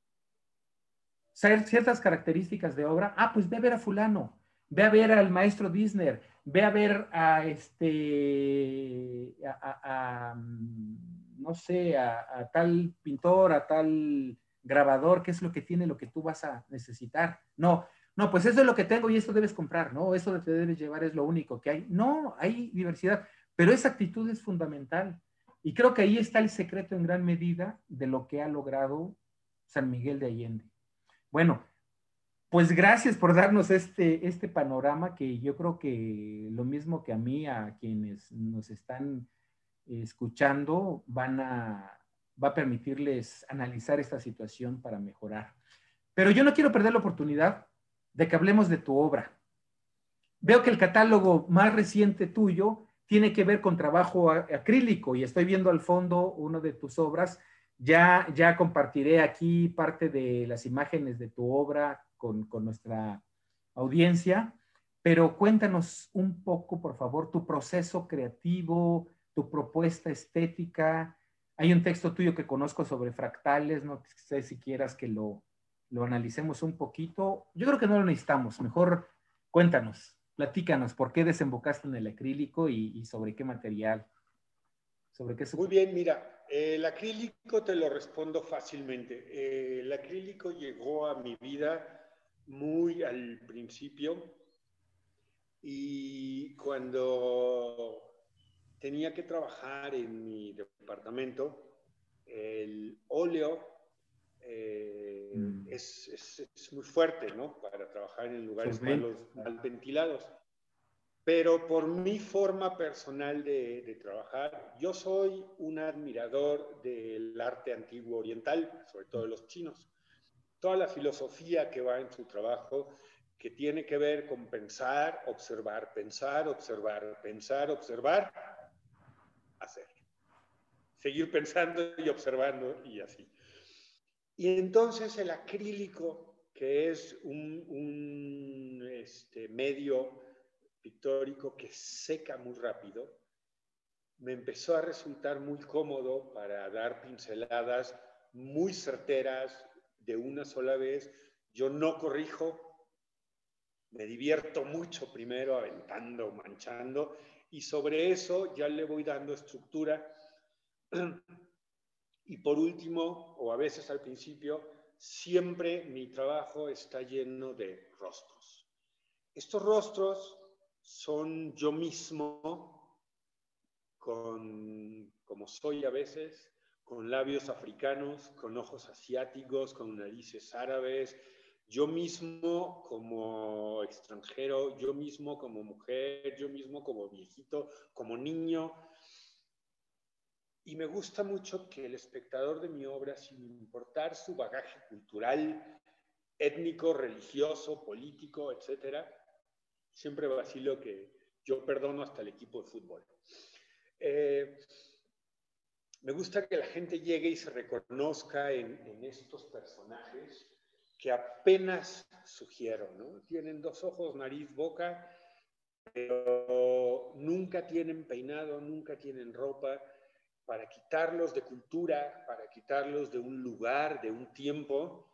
ciertas características de obra, ah, pues ve a ver a fulano, ve a ver al maestro Disney, ve a ver a este, a, mm, no sé, a, tal pintor, a tal grabador, qué es lo que tiene, lo que tú vas a necesitar. No, no, pues eso es lo que tengo y esto debes comprar, ¿no? Eso te debes llevar es lo único que hay. No, hay diversidad, pero esa actitud es fundamental. Y creo que ahí está el secreto en gran medida de lo que ha logrado San Miguel de Allende. Bueno, pues gracias por darnos este, este panorama que yo creo que lo mismo que a mí, a quienes nos están escuchando, van a, va a permitirles analizar esta situación para mejorar. Pero yo no quiero perder la oportunidad de que hablemos de tu obra. Veo que el catálogo más reciente tuyo tiene que ver con trabajo acrílico y estoy viendo al fondo una de tus obras. Ya, ya compartiré aquí parte de las imágenes de tu obra con, con nuestra audiencia, pero cuéntanos un poco, por favor, tu proceso creativo, tu propuesta estética. Hay un texto tuyo que conozco sobre fractales, no sé si quieras que lo, lo analicemos un poquito. Yo creo que no lo necesitamos, mejor cuéntanos. Platícanos, ¿por qué desembocaste en el acrílico y, sobre qué material?
¿Sobre qué Muy bien, mira, el acrílico te lo respondo fácilmente. el acrílico llegó a mi vida muy al principio y cuando tenía que trabajar en mi departamento, el óleo eh, mm. es, es, muy fuerte, ¿no? Para trabajar en lugares malos, mal ventilados. Pero por mi forma personal de, de, trabajar, yo soy un admirador del arte antiguo oriental, sobre todo de los chinos. Toda la filosofía que va en su trabajo, que tiene que ver con pensar, observar, pensar, observar, pensar, observar, hacer. Seguir pensando y observando y así. Y entonces el acrílico, que es un, este, medio pictórico que seca muy rápido, me empezó a resultar muy cómodo para dar pinceladas muy certeras de una sola vez. Yo no corrijo, me divierto mucho primero aventando, manchando, y sobre eso ya le voy dando estructura *clears throat* Y por último, o a veces al principio, siempre mi trabajo está lleno de rostros. Estos rostros son yo mismo, con, como soy a veces, con labios africanos, con ojos asiáticos, con narices árabes, yo mismo como extranjero, yo mismo como mujer, yo mismo como viejito, como niño, y me gusta mucho que el espectador de mi obra, sin importar su bagaje cultural, étnico, religioso, político, etcétera, siempre vacilo que yo perdono hasta el equipo de fútbol. Eh, me gusta que la gente llegue y se reconozca en, estos personajes que apenas sugiero, ¿no? Tienen dos ojos, nariz, boca, pero nunca tienen peinado, nunca tienen ropa, para quitarlos de cultura, para quitarlos de un lugar, de un tiempo,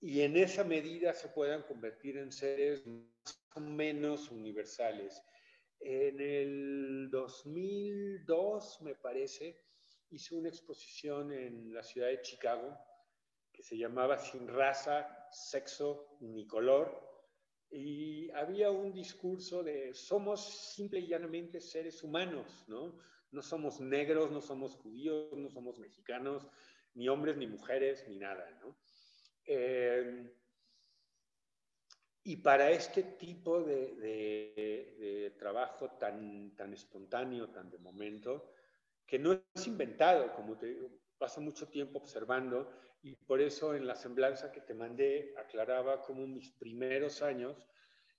y en esa medida se puedan convertir en seres más o menos universales. En el 2002, me parece, hice una exposición en la ciudad de Chicago que se llamaba Sin raza, sexo ni color, y había un discurso de somos simple y llanamente seres humanos, ¿no? No somos negros, no somos judíos, no somos mexicanos, ni hombres, ni mujeres, ni nada, ¿no? Eh, y para este tipo de, trabajo tan, tan espontáneo, tan de momento, que no es inventado, como te digo, paso mucho tiempo observando y por eso en la semblanza que te mandé aclaraba como mis primeros años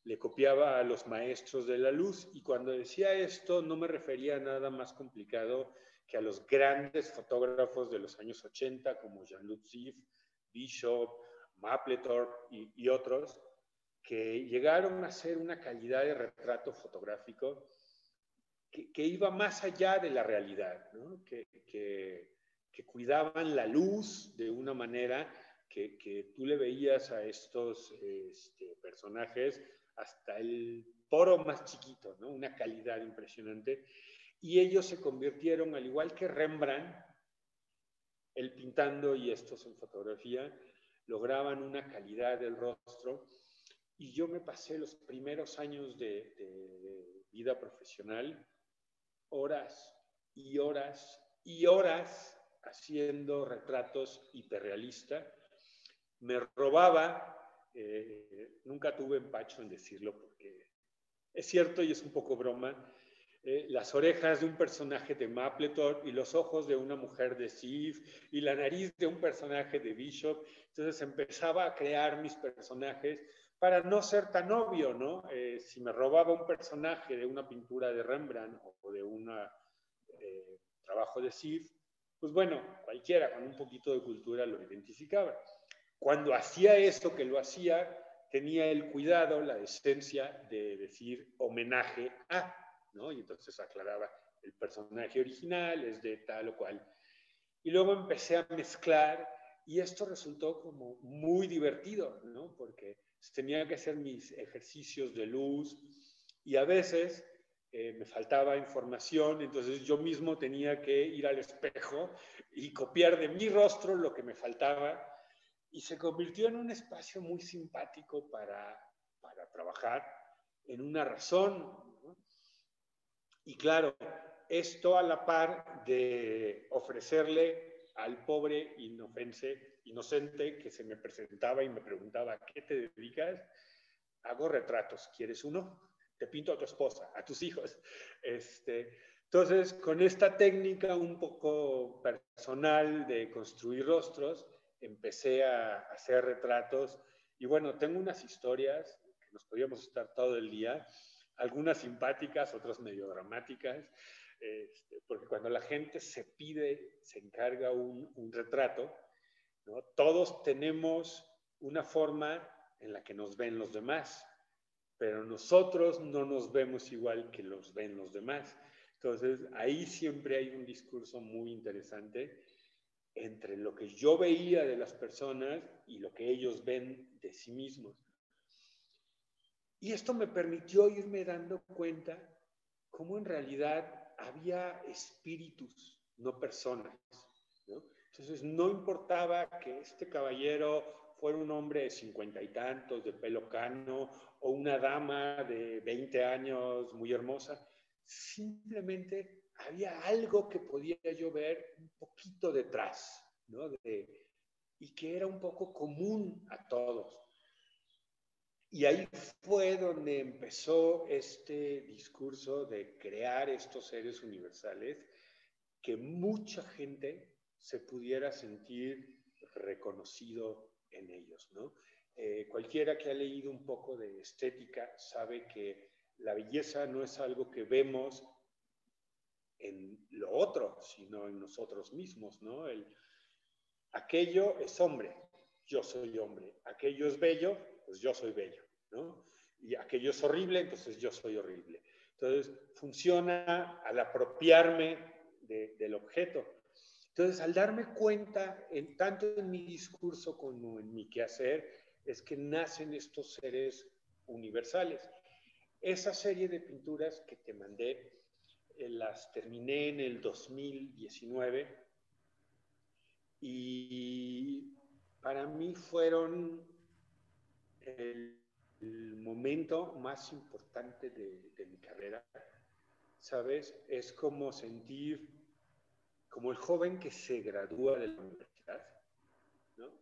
le copiaba a los maestros de la luz. Y cuando decía esto no me refería a nada más complicado que a los grandes fotógrafos de los años 80 como Jean-Luc Sif, Bishop, Mapplethorpe y, otros que llegaron a hacer una calidad de retrato fotográfico que, iba más allá de la realidad, que, que, cuidaban la luz de una manera que, tú le veías a estos este, personajes hasta el poro más chiquito, ¿no? Una calidad impresionante. Y ellos se convirtieron, al igual que Rembrandt, él pintando y estos en fotografía, lograban una calidad del rostro. Y yo me pasé los primeros años de, de vida profesional horas y horas y horas haciendo retratos hiperrealistas. Me robaba eh, nunca tuve empacho en decirlo porque es cierto y es un poco broma. Eh, las orejas de un personaje de Mapleton y los ojos de una mujer de Sif y la nariz de un personaje de Bishop. Entonces empezaba a crear mis personajes para no ser tan obvio, ¿no? Eh, si me robaba un personaje de una pintura de Rembrandt o de un trabajo de Sif, pues bueno, cualquiera con un poquito de cultura lo identificaba. Cuando hacía esto que lo hacía, tenía el cuidado, la decencia de decir homenaje a, ¿no? Y entonces aclaraba, el personaje original es de tal o cual. Y luego empecé a mezclar y esto resultó como muy divertido, ¿no? Porque tenía que hacer mis ejercicios de luz y a veces eh, me faltaba información, entonces yo mismo tenía que ir al espejo y copiar de mi rostro lo que me faltaba y se convirtió en un espacio muy simpático para, para trabajar, en una razón. Y claro, esto a la par de ofrecerle al pobre inofense inocente que se me presentaba y me preguntaba, ¿qué te dedicas? Hago retratos, ¿quieres uno? Te pinto a tu esposa, a tus hijos. Este, entonces, con esta técnica un poco personal de construir rostros, empecé a hacer retratos y bueno, tengo unas historias que nos podíamos estar todo el día, algunas simpáticas, otras medio dramáticas, este, porque cuando la gente se pide, se encarga un, un retrato, todos tenemos una forma en la que nos ven los demás, pero nosotros no nos vemos igual que los ven los demás. Entonces, ahí siempre hay un discurso muy interesante entre lo que yo veía de las personas y lo que ellos ven de sí mismos. Y esto me permitió irme dando cuenta cómo en realidad había espíritus, no personas. Entonces, no importaba que este caballero fuera un hombre de cincuenta y tantos, de pelo cano, o una dama de 20 años muy hermosa, simplemente había algo que podía yo ver un poquito detrás, ¿no? y que era un poco común a todos. Y ahí fue donde empezó este discurso de crear estos seres universales que mucha gente se pudiera sentir reconocido en ellos. ¿no? Eh, cualquiera que ha leído un poco de estética sabe que la belleza no es algo que vemos en lo otro, sino en nosotros mismos. ¿no? El, aquello es hombre, yo soy hombre. Aquello es bello, pues yo soy bello. ¿no? Y aquello es horrible, entonces yo soy horrible. Entonces, funciona al apropiarme del objeto. Entonces, al darme cuenta, en, tanto en mi discurso como en mi quehacer, es que nacen estos seres universales. Esa serie de pinturas que te mandé, las terminé en el 2019 y para mí fueron el, momento más importante de, de mi carrera. ¿Sabes? Es como sentir como el joven que se gradúa de la universidad.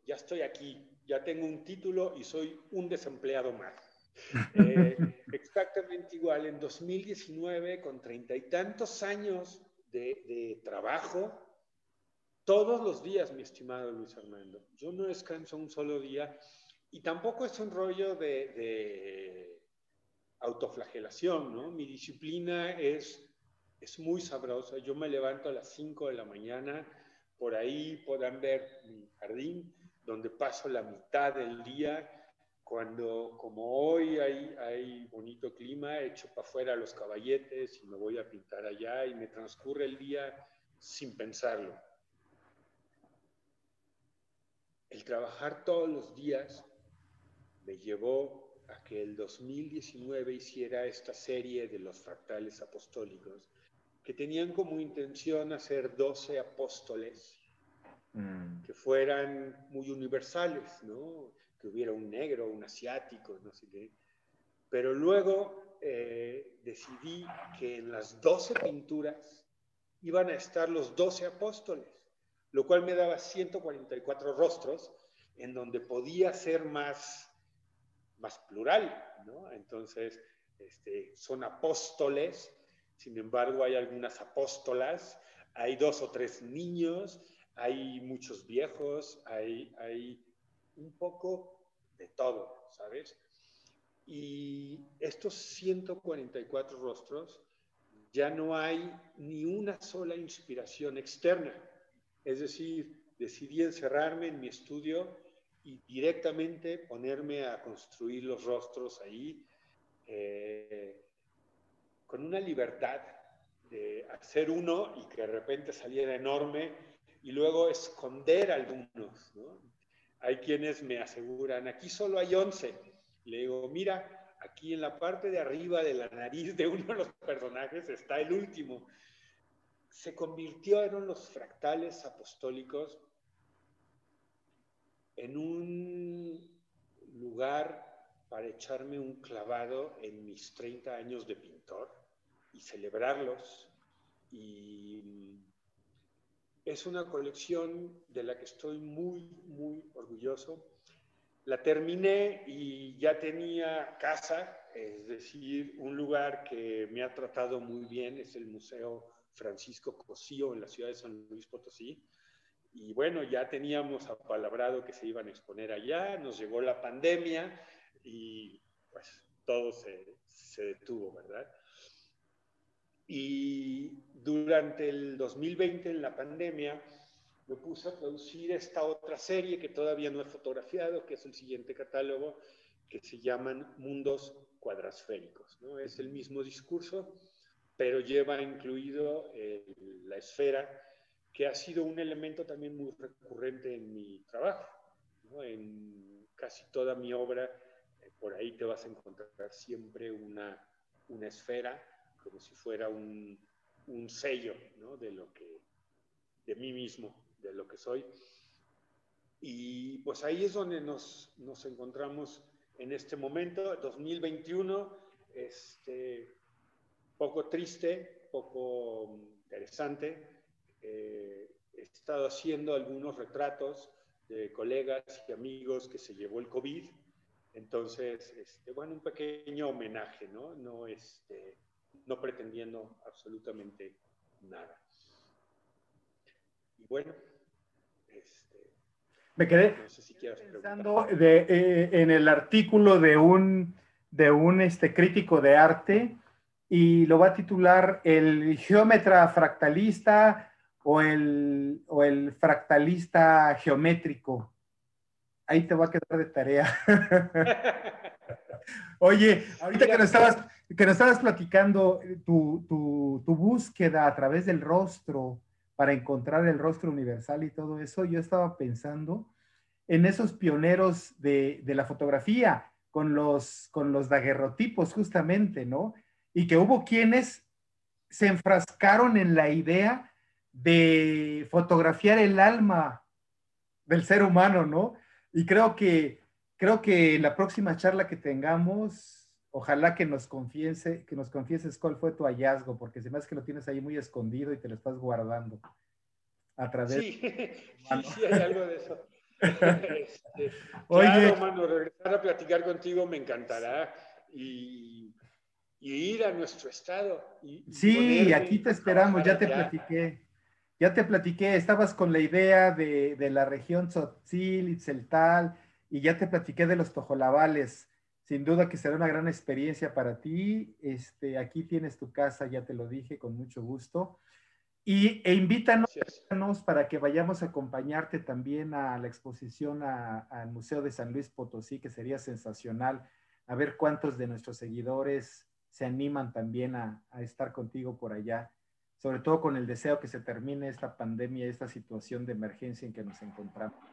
Ya estoy aquí, ya tengo un título y soy un desempleado más. Eh, *laughs* exactamente igual, en 2019, con treinta y tantos años de, trabajo, todos los días, mi estimado Luis Armando, yo no descanso un solo día y tampoco es un rollo de, de autoflagelación, ¿no? Mi disciplina es es muy sabrosa. Yo me levanto a las 5 de la mañana, por ahí podrán ver mi jardín, donde paso la mitad del día. Cuando, como hoy hay, hay bonito clima, echo para afuera los caballetes y me voy a pintar allá y me transcurre el día sin pensarlo. El trabajar todos los días me llevó a que el 2019 hiciera esta serie de los fractales apostólicos que tenían como intención hacer 12 apóstoles mm. que fueran muy universales, ¿no? Que hubiera un negro, un asiático, no sé qué. Pero luego eh, decidí que en las 12 pinturas iban a estar los 12 apóstoles, lo cual me daba 144 rostros en donde podía ser más, más plural, ¿no? Entonces, este, son apóstoles sin embargo, hay algunas apóstolas, hay dos o tres niños, hay muchos viejos, hay, hay un poco de todo, ¿sabes? Y estos 144 rostros, ya no hay ni una sola inspiración externa. Es decir, decidí encerrarme en mi estudio y directamente ponerme a construir los rostros ahí eh, con una libertad de hacer uno y que de repente saliera enorme y luego esconder algunos. Hay quienes me aseguran, aquí solo hay 11. Le digo, mira, aquí en la parte de arriba de la nariz de uno de los personajes está el último. Se convirtieron los fractales apostólicos en un lugar para echarme un clavado en mis 30 años de pintor y celebrarlos. Y es una colección de la que estoy muy, muy orgulloso. La terminé y ya tenía casa, es decir, un lugar que me ha tratado muy bien, es el Museo Francisco Cosío en la ciudad de San Luis Potosí. Y bueno, ya teníamos apalabrado que se iban a exponer allá, nos llegó la pandemia y pues todo se, se detuvo, ¿verdad? Y durante el 2020, en la pandemia, me puse a producir esta otra serie que todavía no he fotografiado, que es el siguiente catálogo, que se llaman Mundos Cuadrasféricos. ¿no? Es el mismo discurso, pero lleva incluido eh, la esfera, que ha sido un elemento también muy recurrente en mi trabajo. ¿no? En casi toda mi obra, eh, por ahí te vas a encontrar siempre una, una esfera como si fuera un, un sello ¿no? de lo que, de mí mismo, de lo que soy. Y pues ahí es donde nos, nos encontramos en este momento, 2021, este, poco triste, poco interesante. Eh, he estado haciendo algunos retratos de colegas y amigos que se llevó el COVID. Entonces, este, bueno, un pequeño homenaje, ¿no? No, este, no pretendiendo absolutamente nada. Y bueno, este,
me quedé pensando de, eh, en el artículo de un, de un este, crítico de arte y lo va a titular El geómetra fractalista o el, o el fractalista geométrico. Ahí te va a quedar de tarea. *laughs* *laughs* Oye, ahorita que nos estabas, que nos estabas platicando eh, tu, tu, búsqueda a través del rostro para encontrar el rostro universal y todo eso, yo estaba pensando en esos pioneros de, de la fotografía con los, con los daguerrotipos justamente, ¿no? Y que hubo quienes se enfrascaron en la idea de fotografiar el alma del ser humano, ¿no? Y creo que creo que la próxima charla que tengamos, ojalá que nos confiese, que nos confieses cuál fue tu hallazgo, porque se me hace que lo tienes ahí muy escondido y te lo estás guardando a través.
Sí, sí, sí, hay algo de eso. *laughs* Este, Oye, claro, mano, regresar a platicar contigo me encantará y, ir a nuestro estado. Y,
sí, aquí te esperamos, ya te platiqué. Ya te platiqué, estabas con la idea de, de la región Tzotzil, Itzeltal, y ya te platiqué de los tojolabales. Sin duda que será una gran experiencia para ti. Este, aquí tienes tu casa, ya te lo dije, con mucho gusto. Y, e invítanos para que vayamos a acompañarte también a la exposición al Museo de San Luis Potosí, que sería sensacional, a ver cuántos de nuestros seguidores se animan también a, a estar contigo por allá, sobre todo con el deseo que se termine esta pandemia, esta situación de emergencia en que nos encontramos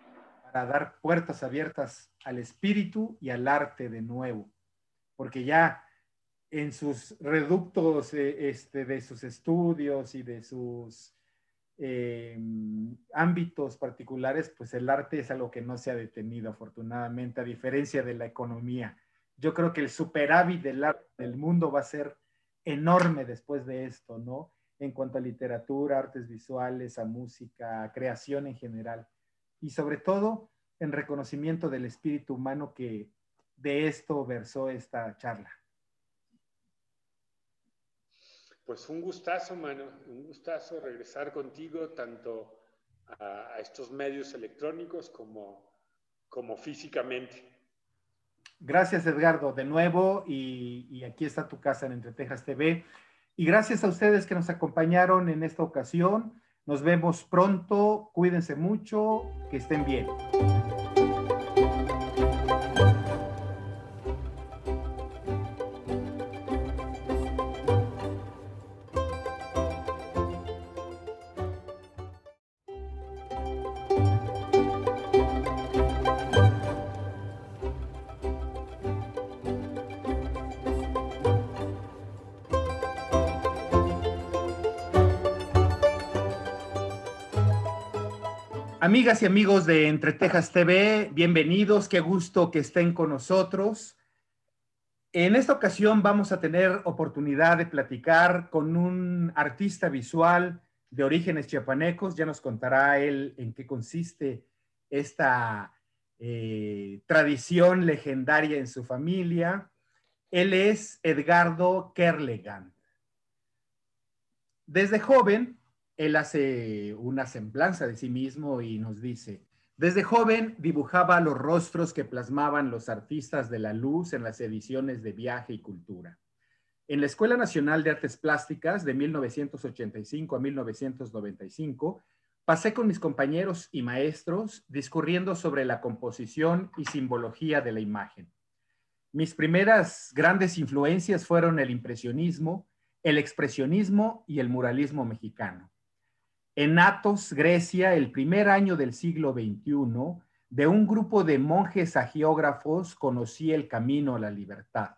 para dar puertas abiertas al espíritu y al arte de nuevo, porque ya en sus reductos eh, este, de sus estudios y de sus eh, ámbitos particulares, pues el arte es algo que no se ha detenido afortunadamente, a diferencia de la economía. Yo creo que el superávit del arte del mundo va a ser enorme después de esto, ¿no? En cuanto a literatura, artes visuales, a música, a creación en general y sobre todo en reconocimiento del espíritu humano que de esto versó esta charla.
Pues un gustazo, mano, un gustazo regresar contigo tanto a, estos medios electrónicos como, como físicamente.
Gracias, Edgardo, de nuevo. Y, aquí está tu casa en Entre Texas TV. Y gracias a ustedes que nos acompañaron en esta ocasión. Nos vemos pronto. Cuídense mucho. Que estén bien. Amigas y amigos de Entre Texas TV, bienvenidos, qué gusto que estén con nosotros. En esta ocasión vamos a tener oportunidad de platicar con un artista visual de orígenes chiapanecos. Ya nos contará él en qué consiste esta eh, tradición legendaria en su familia. Él es Edgardo Kerlegan. Desde joven él hace una semblanza de sí mismo y nos dice, desde joven dibujaba los rostros que plasmaban los artistas de la luz en las ediciones de Viaje y Cultura. En la Escuela Nacional de Artes Plásticas de 1985 a 1995, pasé con mis compañeros y maestros discurriendo sobre la composición y simbología de la imagen. Mis primeras grandes influencias fueron el impresionismo, el expresionismo y el muralismo mexicano. En Athos, Grecia, el primer año del siglo XXI, de un grupo de monjes agiógrafos conocí el camino a la libertad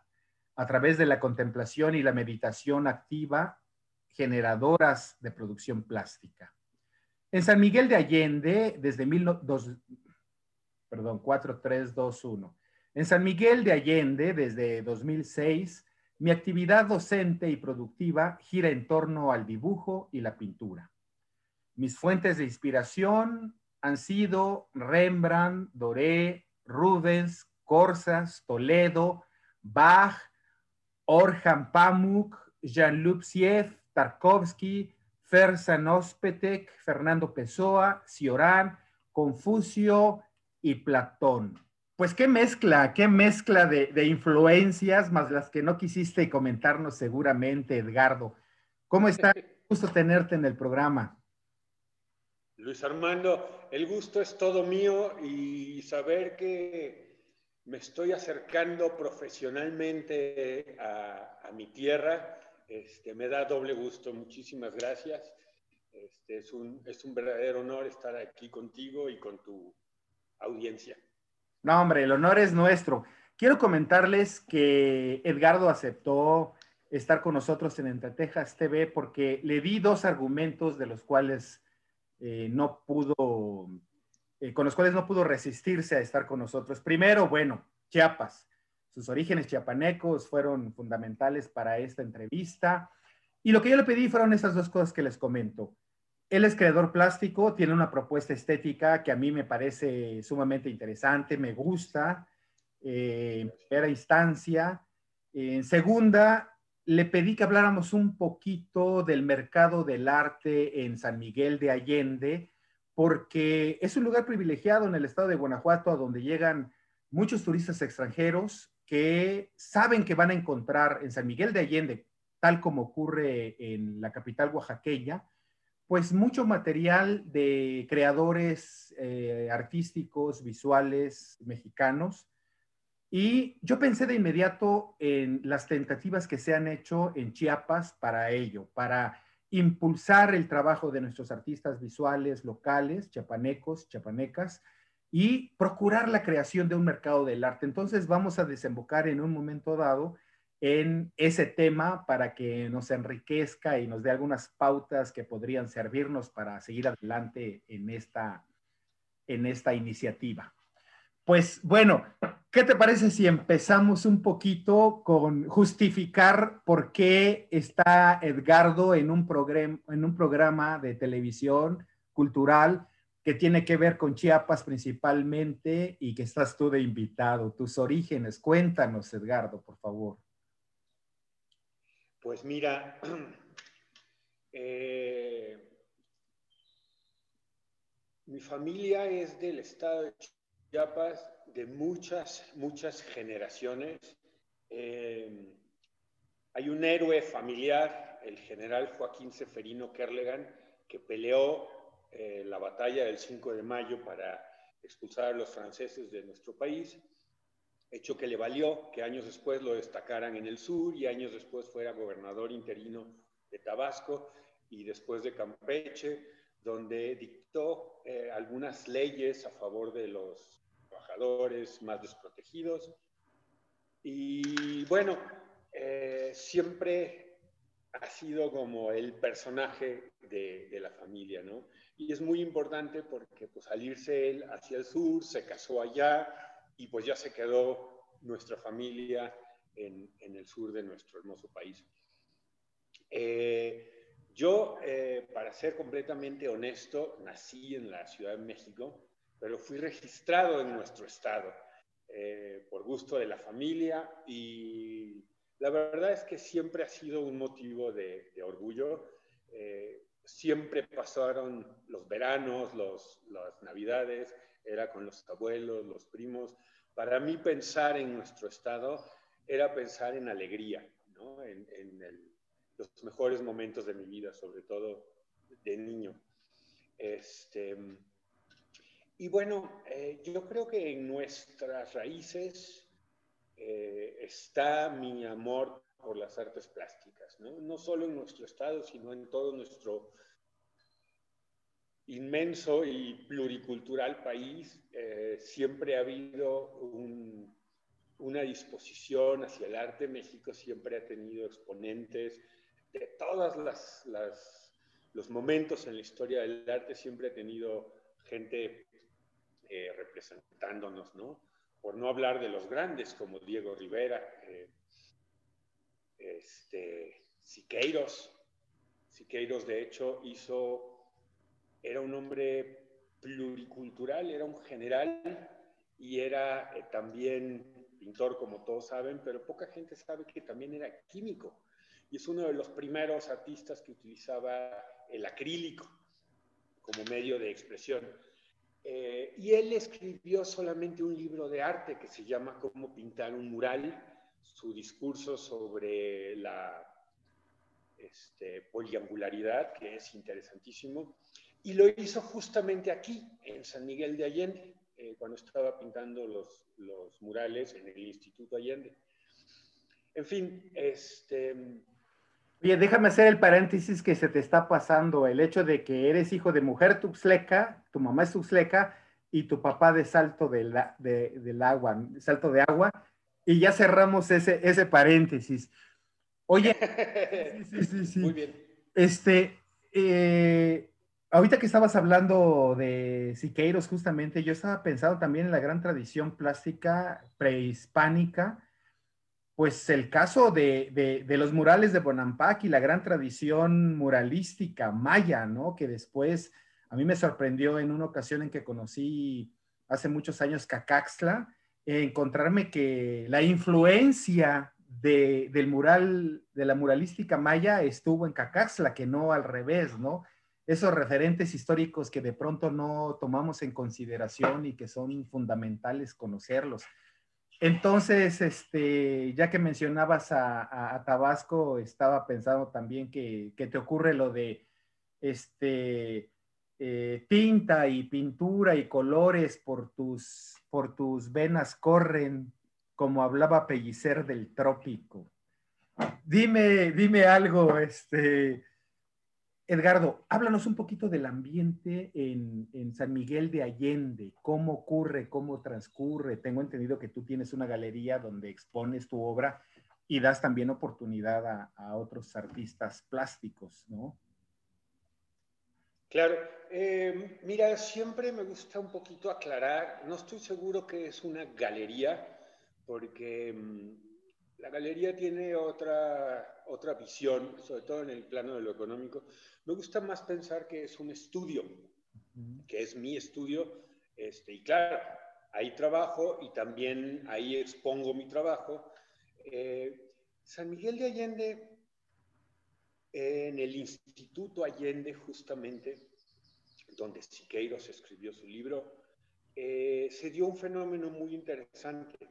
a través de la contemplación y la meditación activa generadoras de producción plástica. En San Miguel de Allende, desde mil, perdón, 4321. En San Miguel de Allende, desde 2006, mi actividad docente y productiva gira en torno al dibujo y la pintura. Mis fuentes de inspiración han sido Rembrandt, Doré, Rubens, Corsas, Toledo, Bach, Orhan Pamuk, Jean-Luc Sieff, Tarkovsky, Ferzan Ospetek, Fernando Pessoa, Cioran, Confucio y Platón. Pues qué mezcla, qué mezcla de, de, influencias, más las que no quisiste comentarnos seguramente, Edgardo. ¿Cómo está? *laughs* Gusto tenerte en el programa.
Luis Armando, el gusto es todo mío y saber que me estoy acercando profesionalmente a, mi tierra, este, me da doble gusto. Muchísimas gracias. Este, es, un, es un verdadero honor estar aquí contigo y con tu audiencia.
No, hombre, el honor es nuestro. Quiero comentarles que Edgardo aceptó estar con nosotros en Entre Texas TV porque le di dos argumentos de los cuales eh, no pudo, eh, con los cuales no pudo resistirse a estar con nosotros. Primero, bueno, Chiapas. Sus orígenes chiapanecos fueron fundamentales para esta entrevista. Y lo que yo le pedí fueron esas dos cosas que les comento. Él es creador plástico, tiene una propuesta estética que a mí me parece sumamente interesante, me gusta. Eh, primera instancia. En segunda, le pedí que habláramos un poquito del mercado del arte en San Miguel de Allende, porque es un lugar privilegiado en el estado de Guanajuato, a donde llegan muchos turistas extranjeros que saben que van a encontrar en San Miguel de Allende, tal como ocurre en la capital oaxaqueña, pues mucho material de creadores eh, artísticos, visuales mexicanos, y yo pensé de inmediato en las tentativas que se han hecho en Chiapas para ello, para impulsar el trabajo de nuestros artistas visuales locales, chiapanecos, chiapanecas, y procurar la creación de un mercado del arte. Entonces vamos a desembocar en un momento dado en ese tema para que nos enriquezca y nos dé algunas pautas que podrían servirnos para seguir adelante en esta, en esta iniciativa. Pues bueno, ¿qué te parece si empezamos un poquito con justificar por qué está Edgardo en un, programa de televisión cultural que tiene que ver con Chiapas principalmente y que estás tú de invitado? Tus orígenes, cuéntanos, Edgardo, por favor.
Pues mira, *clears throat* eh, mi familia es del estado de De muchas, muchas generaciones. Eh, hay un héroe familiar, el general Joaquín Seferino Kerlegan, que peleó eh, la batalla del 5 de mayo para expulsar a los franceses de nuestro país, hecho que le valió que años después lo destacaran en el sur y años después fuera gobernador interino de Tabasco y después de Campeche, donde dictó eh, algunas leyes a favor de los trabajadores más desprotegidos. Y bueno, eh, siempre ha sido como el personaje de, la familia, ¿no? Y es muy importante porque pues al irse él hacia el sur, se casó allá y pues ya se quedó nuestra familia en, en el sur de nuestro hermoso país. Eh, yo, eh, para ser completamente honesto, nací en la Ciudad de México, pero fui registrado en nuestro estado eh, por gusto de la familia y la verdad es que siempre ha sido un motivo de, de orgullo. Eh, siempre pasaron los veranos, los, las navidades, era con los abuelos, los primos. Para mí pensar en nuestro estado era pensar en alegría, ¿no? en, en el, los mejores momentos de mi vida, sobre todo de niño. Este, y bueno, eh, yo creo que en nuestras raíces eh, está mi amor por las artes plásticas, ¿no? solo en nuestro estado, sino en todo nuestro inmenso y pluricultural país. Eh, siempre ha habido un, una disposición hacia el arte. México siempre ha tenido exponentes de todos las, las, los momentos en la historia del arte siempre ha tenido gente eh, representándonos, ¿no? Por no hablar de los grandes como Diego Rivera, eh, este, Siqueiros. Siqueiros, de hecho, hizo, era un hombre pluricultural, era un general y era eh, también pintor, como todos saben, pero poca gente sabe que también era químico y es uno de los primeros artistas que utilizaba el acrílico como medio de expresión. Eh, y él escribió solamente un libro de arte que se llama Cómo pintar un mural, su discurso sobre la este, poliangularidad, que es interesantísimo, y lo hizo justamente aquí, en San Miguel de Allende, eh, cuando estaba pintando los, los murales en el Instituto Allende. En fin, este,
Oye, déjame hacer el paréntesis que se te está pasando, el hecho de que eres hijo de mujer tuxleca, tu mamá es tuxleca y tu papá de salto de la, de, del agua, salto de agua, y ya cerramos ese, ese paréntesis. Oye, *laughs* sí, sí, sí,
Muy bien.
Este, eh, ahorita que estabas hablando de Siqueiros, justamente, yo estaba pensando también en la gran tradición plástica prehispánica, pues el caso de, los murales de Bonampak y la gran tradición muralística maya, ¿no? Que después a mí me sorprendió en una ocasión en que conocí hace muchos años Cacaxtla, eh, encontrarme que la influencia de, del mural, de la muralística maya estuvo en Cacaxtla, que no al revés, ¿no? Esos referentes históricos que de pronto no tomamos en consideración y que son fundamentales conocerlos. Entonces, este, ya que mencionabas a, Tabasco, estaba pensando también que, que, te ocurre lo de este, eh, tinta y pintura y colores por tus, por tus venas corren, como hablaba Pellicer del trópico. Dime, dime algo, este, Edgardo, háblanos un poquito del ambiente en, San Miguel de Allende, cómo ocurre, cómo transcurre. Tengo entendido que tú tienes una galería donde expones tu obra y das también oportunidad a, otros artistas plásticos, ¿no?
Claro, eh, mira, siempre me gusta un poquito aclarar, no estoy seguro que es una galería, porque mmm, la galería tiene otra, otra visión, sobre todo en el plano de lo económico. Me gusta más pensar que es un estudio, que es mi estudio, este, y claro, ahí trabajo y también ahí expongo mi trabajo. Eh, San Miguel de Allende, en el Instituto Allende, justamente, donde Siqueiros escribió su libro, eh, se dio un fenómeno muy interesante,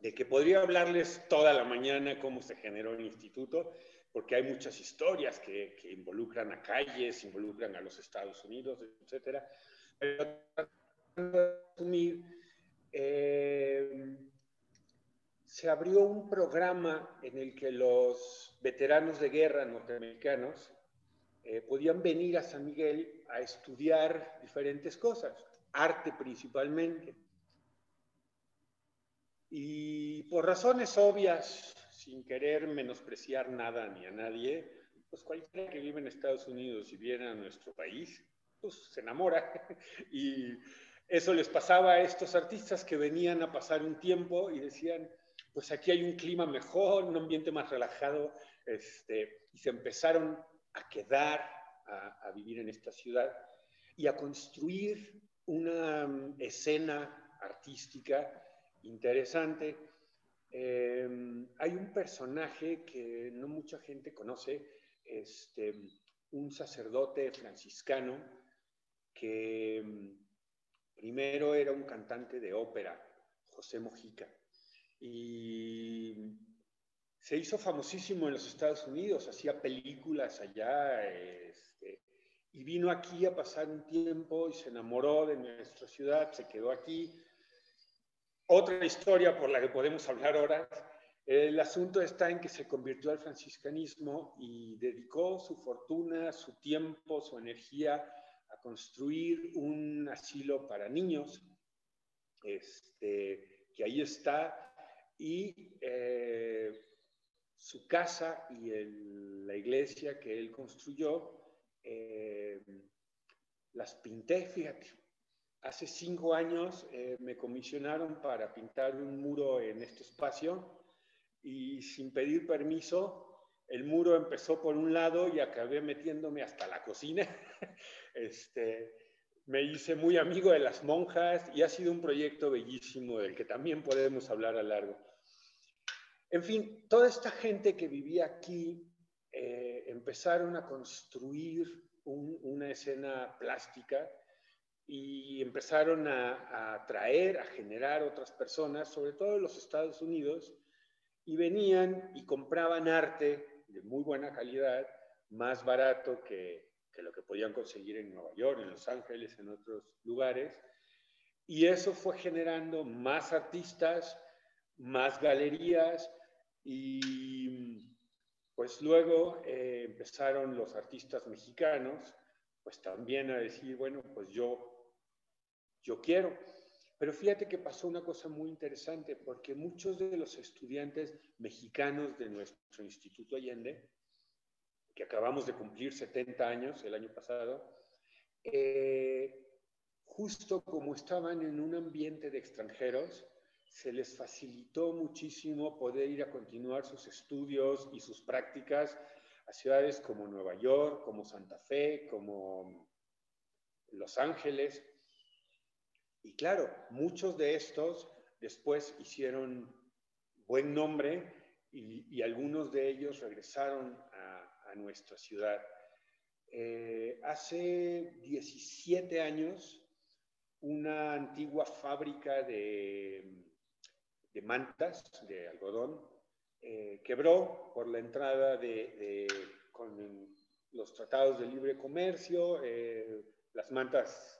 de que podría hablarles toda la mañana cómo se generó el instituto, porque hay muchas historias que, involucran a calles, involucran a los Estados Unidos, etc. Pero eh, se abrió un programa en el que los veteranos de guerra norteamericanos eh, podían venir a San Miguel a estudiar diferentes cosas, arte principalmente. Y por razones obvias, sin querer menospreciar nada ni a nadie, pues cualquiera que vive en Estados Unidos y viene a nuestro país, pues se enamora. *laughs* y eso les pasaba a estos artistas que venían a pasar un tiempo y decían, pues aquí hay un clima mejor, un ambiente más relajado, este, y se empezaron a quedar a, vivir en esta ciudad y a construir una mm, escena artística interesante. Em, hay un personaje que no mucha gente conoce, este, un sacerdote franciscano que mm, primero era un cantante de ópera, José Mojica y se hizo famosísimo en los Estados Unidos, hacía películas allá, este, y vino aquí a pasar un tiempo y se enamoró de nuestra ciudad, se quedó aquí. Otra historia por la que podemos hablar ahora, el asunto está en que se convirtió al franciscanismo y dedicó su fortuna, su tiempo, su energía a construir un asilo para niños, este, que ahí está y eh, su casa y la iglesia que él construyó, eh, las pinté, fíjate. Hace cinco años eh, me comisionaron para pintar un muro en este espacio y sin pedir permiso, el muro empezó por un lado y acabé metiéndome hasta la cocina. *laughs* este, me hice muy amigo de las monjas y ha sido un proyecto bellísimo del que también podemos hablar a largo. En fin, toda esta gente que vivía aquí eh, empezaron a construir una escena plástica y empezaron a, atraer, a generar otras personas, sobre todo en los Estados Unidos, y venían y compraban arte de muy buena calidad, más barato que, que lo que podían conseguir en Nueva York, en Los Ángeles, en otros lugares. Y eso fue generando más artistas, más galerías, y pues luego eh, empezaron los artistas mexicanos, pues también a decir, bueno, pues yo, yo quiero. Pero fíjate que pasó una cosa muy interesante, porque muchos de los estudiantes mexicanos de nuestro Instituto Allende, que acabamos de cumplir 70 años el año pasado, eh, justo como estaban en un ambiente de extranjeros, se les facilitó muchísimo poder ir a continuar sus estudios y sus prácticas a ciudades como Nueva York, como Santa Fe, como Los Ángeles. Y claro, muchos de estos después hicieron buen nombre y, algunos de ellos regresaron a, nuestra ciudad. Eh, hace 17 años, una antigua fábrica de de mantas, de algodón, eh, quebró por la entrada de, con los tratados de libre comercio, eh, las mantas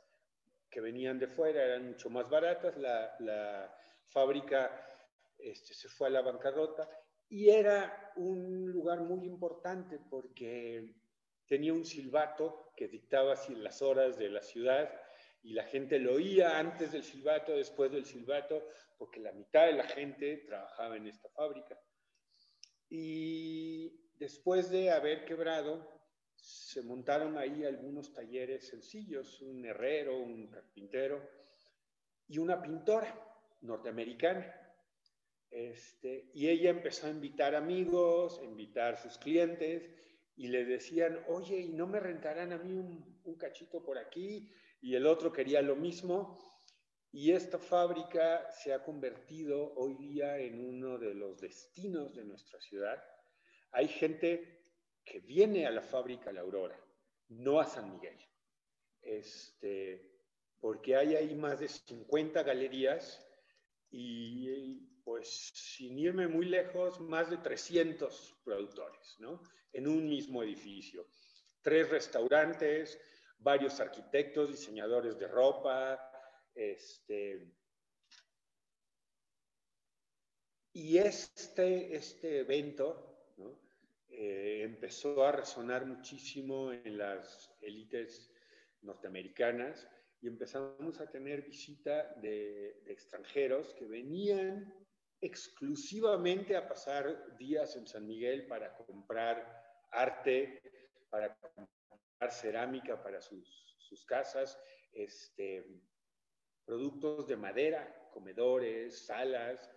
que venían de fuera eran mucho más baratas, la, fábrica este, se fue a la bancarrota y era un lugar muy importante porque tenía un silbato que dictaba las horas de la ciudad y la gente lo oía antes del silbato, después del silbato, porque la mitad de la gente trabajaba en esta fábrica. Y después de haber quebrado, se montaron ahí algunos talleres sencillos, un herrero, un carpintero y una pintora norteamericana. Este, y ella empezó a invitar amigos, a invitar sus clientes y le decían, oye, ¿y no me rentarán a mí un, un cachito por aquí? Y el otro quería lo mismo y esta fábrica se ha convertido hoy día en uno de los destinos de nuestra ciudad. Hay gente que viene a la fábrica La Aurora, no a San Miguel. Este, porque hay ahí más de 50 galerías y pues sin irme muy lejos, más de 300 productores, ¿no? En un mismo edificio. Tres restaurantes, varios arquitectos, diseñadores de ropa, este... Y este, este evento. Eh, empezó a resonar muchísimo en las élites norteamericanas y empezamos a tener visita de, extranjeros que venían exclusivamente a pasar días en San Miguel para comprar arte, para comprar cerámica para sus, sus casas, este, productos de madera, comedores, salas,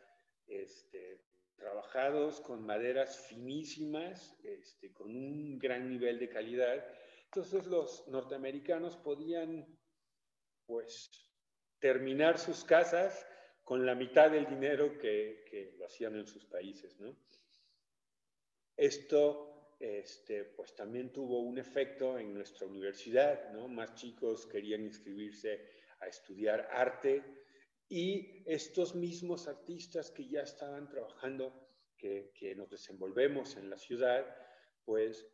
este, trabajados con maderas finísimas, este, con un gran nivel de calidad. Entonces los norteamericanos podían pues terminar sus casas con la mitad del dinero que, que lo hacían en sus países. Esto este, pues también tuvo un efecto en nuestra universidad, ¿no? más chicos querían inscribirse a estudiar arte y estos mismos artistas que ya estaban trabajando, que, que nos desenvolvemos en la ciudad, pues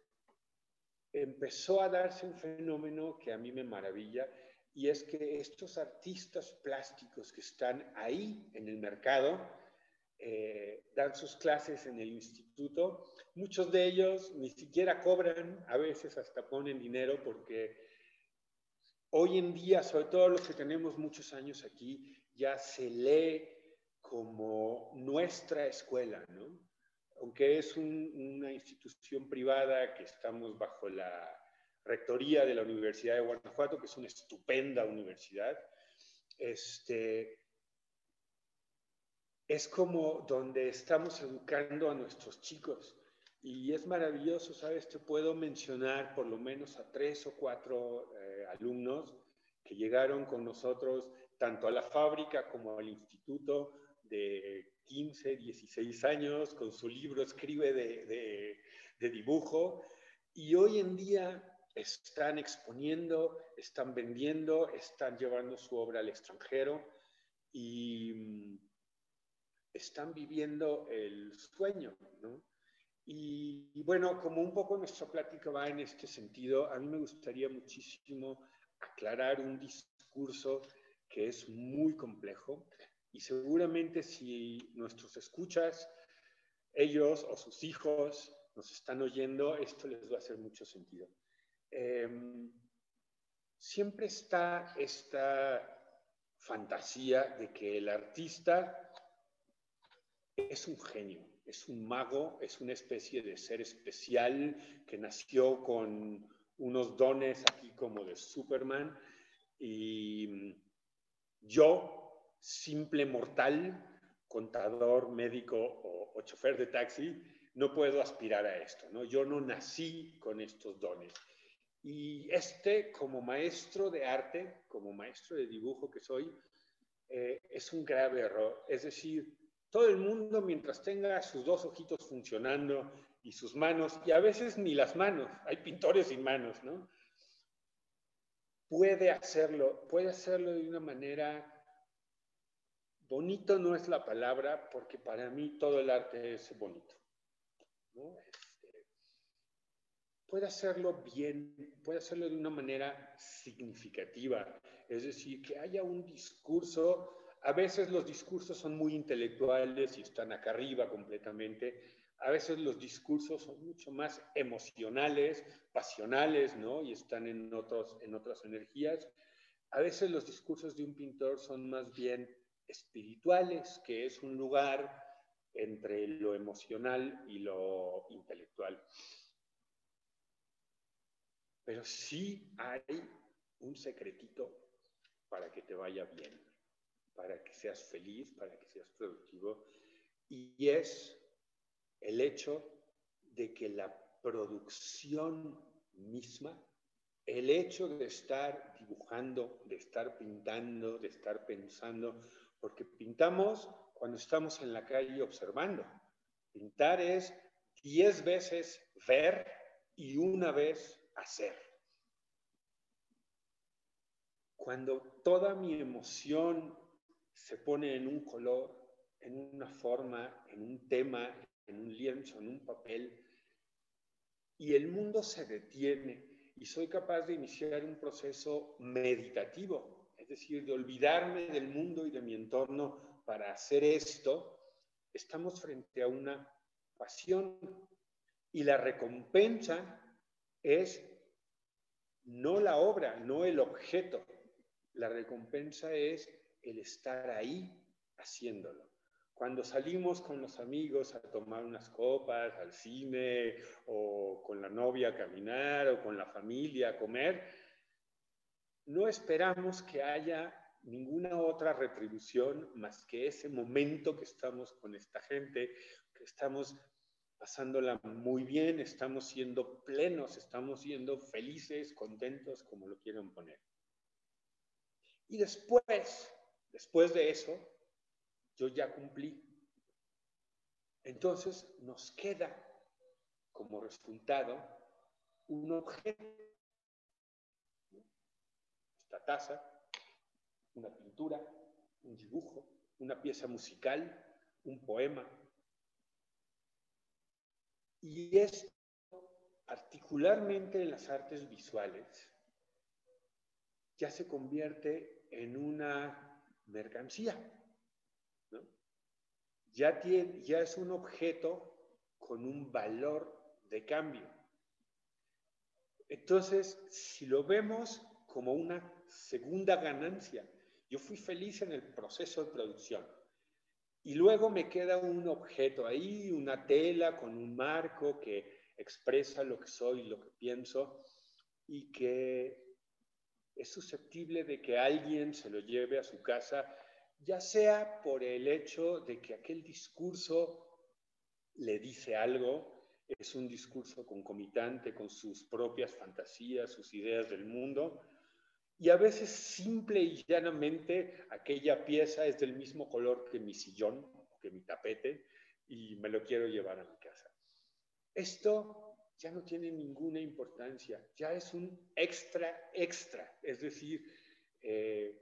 empezó a darse un fenómeno que a mí me maravilla y es que estos artistas plásticos que están ahí en el mercado eh, dan sus clases en el instituto. Muchos de ellos ni siquiera cobran, a veces hasta ponen dinero porque hoy en día, sobre todo los que tenemos muchos años aquí, ya se lee como nuestra escuela, ¿no? Aunque es una institución privada que estamos bajo la rectoría de la Universidad de Guanajuato, que es una estupenda universidad. Este, es como donde estamos educando a nuestros chicos. Y es maravilloso, ¿sabes? Te puedo mencionar por lo menos a tres o cuatro eh, alumnos que llegaron con nosotros tanto a la fábrica como al instituto de 15, 16 años, con su libro escribe de, de dibujo. Y hoy en día están exponiendo, están vendiendo, están llevando su obra al extranjero y mm, están viviendo el sueño, ¿no? Y, bueno, como un poco nuestra plática va en este sentido, a mí me gustaría muchísimo aclarar un discurso que es muy complejo y seguramente si nuestros escuchas, ellos o sus hijos nos están oyendo, esto les va a hacer mucho sentido. Em, siempre está esta fantasía de que el artista es un genio, es un mago, es una especie de ser especial que nació con unos dones aquí como de Superman y yo, simple mortal, contador, médico o, chofer de taxi, no puedo aspirar a esto, ¿no? Yo no nací con estos dones. Y este, como maestro de arte, como maestro de dibujo que soy, eh, es un grave error. Es decir, todo el mundo mientras tenga sus dos ojitos funcionando y sus manos, y a veces ni las manos, hay pintores sin manos, ¿no? Puede hacerlo, puede hacerlo de una manera bonito no es la palabra, porque para mí todo el arte es bonito. ¿no? puede hacerlo bien, puede hacerlo de una manera significativa. Es decir, que haya un discurso, a veces los discursos son muy intelectuales y están acá arriba completamente, a veces los discursos son mucho más emocionales, pasionales, ¿no? Y están en, otros, en otras energías. A veces los discursos de un pintor son más bien espirituales, que es un lugar entre lo emocional y lo intelectual. Pero sí hay un secretito para que te vaya bien, para que seas feliz, para que seas productivo, y es el hecho de que la producción misma, el hecho de estar dibujando, de estar pintando, de estar pensando, porque pintamos cuando estamos en la calle observando. Pintar es diez veces ver y una vez hacer. cuando toda mi emoción se pone en un color, en una forma, en un tema, en un lienzo, en un papel, y el mundo se detiene y soy capaz de iniciar un proceso meditativo, es decir, de olvidarme del mundo y de mi entorno para hacer esto, estamos frente a una pasión y la recompensa es no la obra, no el objeto. La recompensa es el estar ahí haciéndolo. Cuando salimos con los amigos a tomar unas copas, al cine, o con la novia a caminar, o con la familia a comer, no esperamos que haya ninguna otra retribución más que ese momento que estamos con esta gente, que estamos pasándola muy bien, estamos siendo plenos, estamos siendo felices, contentos, como lo quieran poner. Y después, después de eso, yo ya cumplí. Entonces nos queda como resultado un objeto, esta taza, una pintura, un dibujo, una pieza musical, un poema, y esto, particularmente en las artes visuales, ya se convierte en una mercancía. Ya, tiene, ya es un objeto con un valor de cambio. Entonces, si lo vemos como una segunda ganancia, yo fui feliz en el proceso de producción. Y luego me queda un objeto ahí, una tela con un marco que expresa lo que soy, lo que pienso y que es susceptible de que alguien se lo lleve a su casa, ya sea por el hecho de que aquel discurso le dice algo, es un discurso concomitante con sus propias fantasías, sus ideas del mundo, y a veces simple y llanamente aquella pieza es del mismo color que mi sillón, que mi tapete, y me lo quiero llevar a mi casa. Esto ya no tiene ninguna importancia, ya es un extra, extra. Es decir, eh,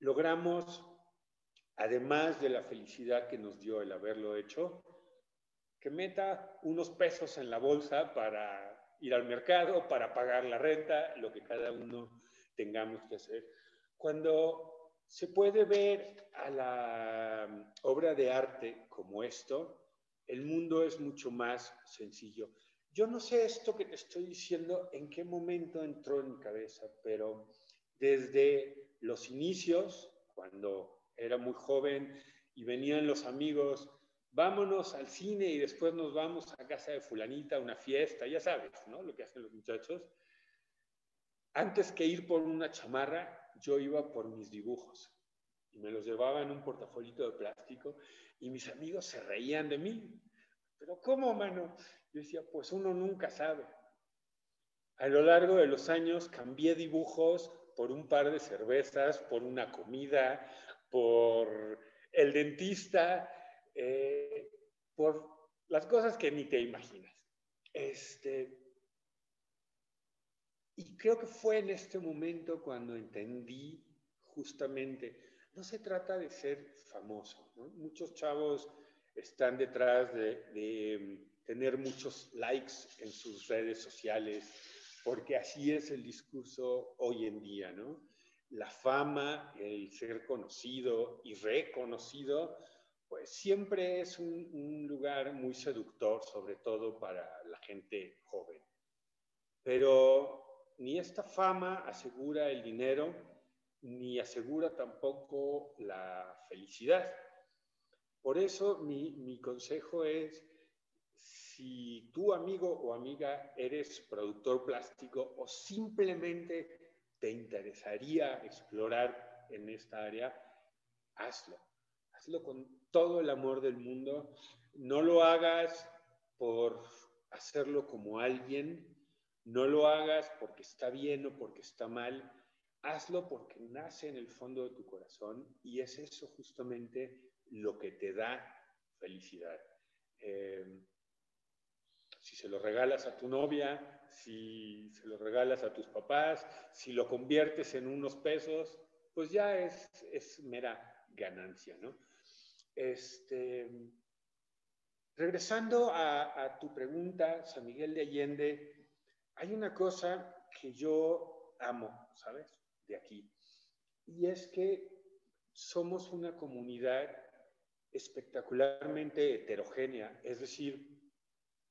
logramos, además de la felicidad que nos dio el haberlo hecho, que meta unos pesos en la bolsa para ir al mercado, para pagar la renta, lo que cada uno tengamos que hacer. Cuando se puede ver a la obra de arte como esto, el mundo es mucho más sencillo. Yo no sé esto que te estoy diciendo en qué momento entró en mi cabeza, pero desde los inicios, cuando era muy joven y venían los amigos, vámonos al cine y después nos vamos a casa de fulanita una fiesta, ya sabes, ¿no? Lo que hacen los muchachos antes que ir por una chamarra, yo iba por mis dibujos y me los llevaba en un portafolito de plástico y mis amigos se reían de mí. Pero ¿cómo, mano? Yo decía, pues uno nunca sabe. A lo largo de los años cambié dibujos por un par de cervezas, por una comida, por el dentista, eh, por las cosas que ni te imaginas. Este, y creo que fue en este momento cuando entendí justamente, no se trata de ser famoso, muchos chavos están detrás de, mm, tener muchos likes en sus redes sociales, porque así es el discurso hoy en día, ¿no? La fama, el ser conocido y reconocido, pues siempre es un lugar muy seductor, sobre todo para la gente joven. Pero ni esta fama asegura el dinero, ni asegura tampoco la felicidad. Por eso mi, consejo es, si tu amigo o amiga eres productor plástico o simplemente te interesaría explorar en esta área, hazlo. Hazlo con todo el amor del mundo. No lo hagas por hacerlo como alguien, no lo hagas porque está bien o porque está mal, hazlo porque nace en el fondo de tu corazón y es eso justamente lo que te da felicidad. Eh, si se lo regalas a tu novia, si se lo regalas a tus papás, si lo conviertes en unos pesos, pues ya es, es mera ganancia, ¿no? Este, regresando a, a tu pregunta, San Miguel de Allende, hay una cosa que yo amo, ¿sabes? De aquí. Y es que somos una comunidad espectacularmente heterogénea. Es decir,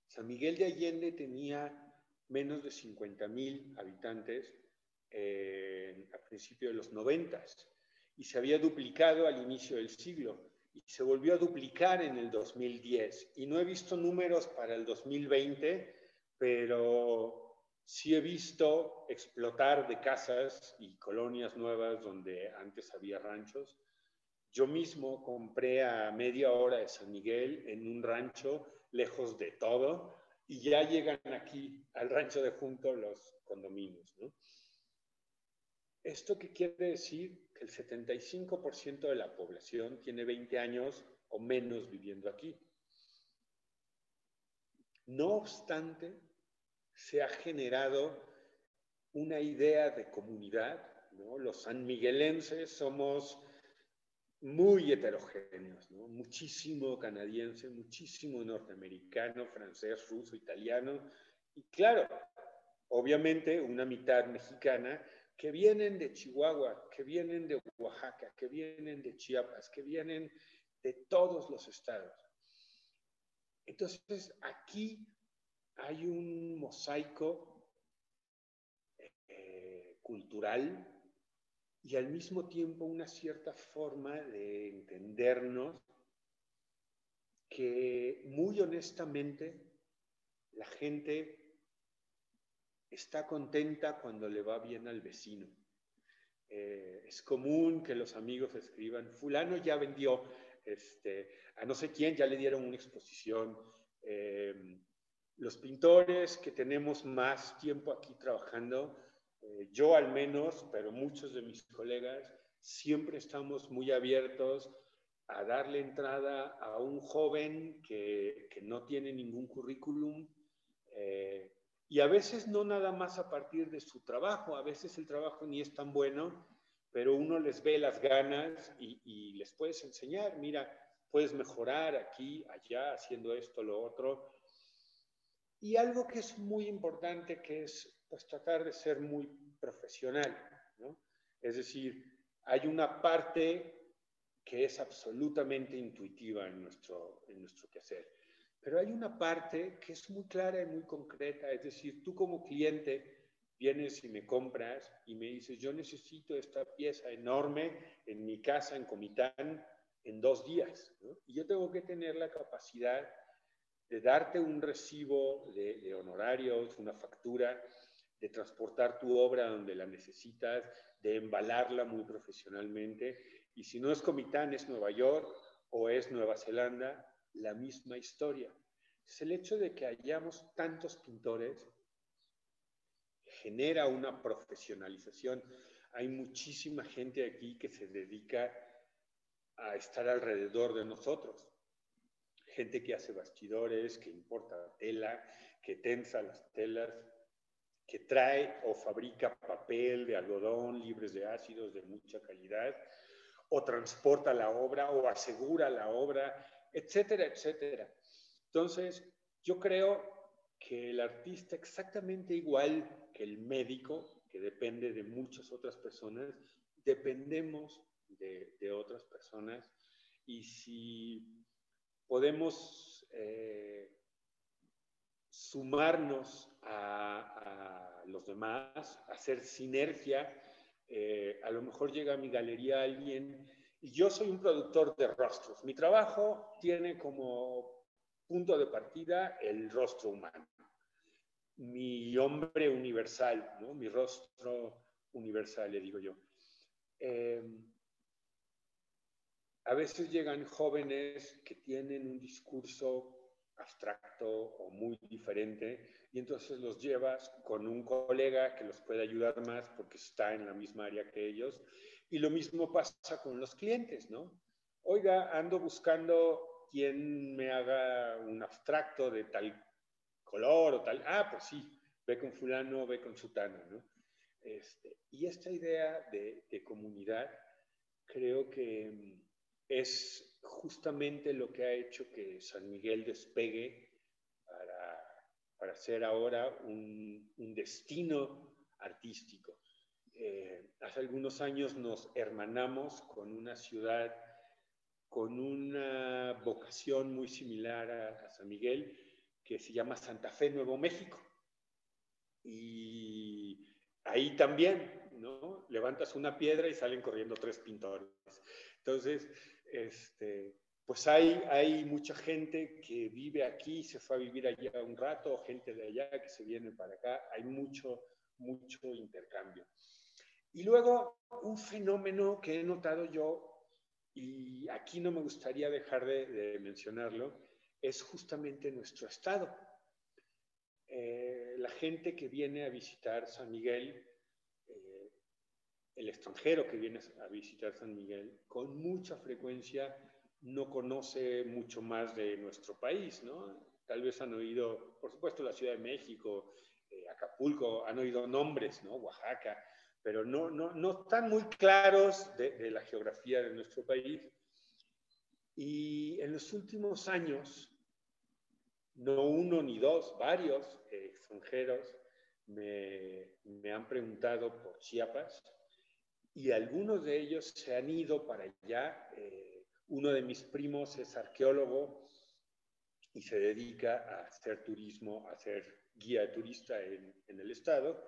San Miguel de Allende tenía menos de 50 mil habitantes eh, a principios de los 90 y se había duplicado al inicio del siglo y se volvió a duplicar en el 2010. Y no he visto números para el 2020, pero sí he visto explotar de casas y colonias nuevas donde antes había ranchos yo mismo compré a media hora de San Miguel en un rancho lejos de todo y ya llegan aquí al rancho de junto los condominios. ¿Esto qué quiere decir? Que el 75% de la población tiene 20 años o menos viviendo aquí. No obstante, se ha generado una idea de comunidad. Los sanmiguelenses somos muy heterogéneos, muchísimo canadiense, muchísimo norteamericano, francés, ruso, italiano, y claro, obviamente una mitad mexicana que vienen de Chihuahua, que vienen de Oaxaca, que vienen de Chiapas, que vienen de todos los estados. Entonces, aquí hay un mosaico eh, cultural y al mismo tiempo una cierta forma de entendernos que muy honestamente la gente está contenta cuando le va bien al vecino. Eh, es común que los amigos escriban, fulano ya vendió, este, a no sé quién ya le dieron una exposición. Eh, los pintores que tenemos más tiempo aquí trabajando, eh, yo al menos, pero muchos de mis colegas, siempre estamos muy abiertos a darle entrada a un joven que, que no tiene ningún currículum eh, y a veces no nada más a partir de su trabajo, a veces el trabajo ni es tan bueno, pero uno les ve las ganas y, y les puedes enseñar, mira, puedes mejorar aquí, allá, haciendo esto, lo otro. Y algo que es muy importante, que es pues tratar de ser muy profesional, ¿no? Es decir, hay una parte que es absolutamente intuitiva en nuestro, en nuestro quehacer, pero hay una parte que es muy clara y muy concreta, es decir, tú como cliente vienes y me compras y me dices, yo necesito esta pieza enorme en mi casa en Comitán en dos días, ¿no? y yo tengo que tener la capacidad de darte un recibo de, de honorarios, una factura, de transportar tu obra donde la necesitas, de embalarla muy profesionalmente. Y si no es Comitán, es Nueva York o es Nueva Zelanda, la misma historia. Es el hecho de que hayamos tantos pintores genera una profesionalización. Hay muchísima gente aquí que se dedica a estar alrededor de nosotros. Gente que hace bastidores, que importa tela, que tensa las telas, que trae o fabrica papel de algodón libres de ácidos de mucha calidad, o transporta la obra o asegura la obra, etcétera, etcétera. Entonces, yo creo que el artista, exactamente igual que el médico, que depende de muchas otras personas, dependemos de, otras personas y si podemos eh, sumarnos a, los demás, hacer sinergia. Eh, a lo mejor llega a mi galería alguien y yo soy un productor de rostros. Mi trabajo tiene como punto de partida el rostro humano. Mi hombre universal, ¿no? mi rostro universal, le digo yo. Eh, a veces llegan jóvenes que tienen un discurso abstracto o muy diferente y entonces los llevas con un colega que los puede ayudar más porque está en la misma área que ellos y lo mismo pasa con los clientes, ¿no? Oiga, ando buscando quien me haga un abstracto de tal color o tal. Ah, pues sí, ve con fulano, ve con sutano, ¿no? Este, y esta idea de, de comunidad creo que es justamente lo que ha hecho que San Miguel despegue para, para ser ahora un, destino artístico. Eh, hace algunos años nos hermanamos con una ciudad con una vocación muy similar a, San Miguel, que se llama Santa Fe, Nuevo México. Y ahí también, ¿no? Levantas una piedra y salen corriendo tres pintores. Entonces, este, pues hay, mucha gente que vive aquí, se fue a vivir allá un rato, gente de allá que se viene para acá, hay mucho, mucho intercambio. Y luego un fenómeno que he notado yo, y aquí no me gustaría dejar de, mencionarlo, es justamente nuestro estado. Eh, la gente que viene a visitar San Miguel, el extranjero que viene a visitar San Miguel, con mucha frecuencia no conoce mucho más de nuestro país, ¿no? Tal vez han oído, por supuesto, la Ciudad de México, eh, Acapulco, han oído nombres, ¿no? Oaxaca, pero no, no, no están muy claros de, la geografía de nuestro país. Y en los últimos años, no uno ni dos, varios extranjeros me, me, han preguntado por Chiapas y algunos de ellos se han ido para allá. Eh, uno de mis primos es arqueólogo y se dedica a hacer turismo, a hacer guía turista en, en el estado.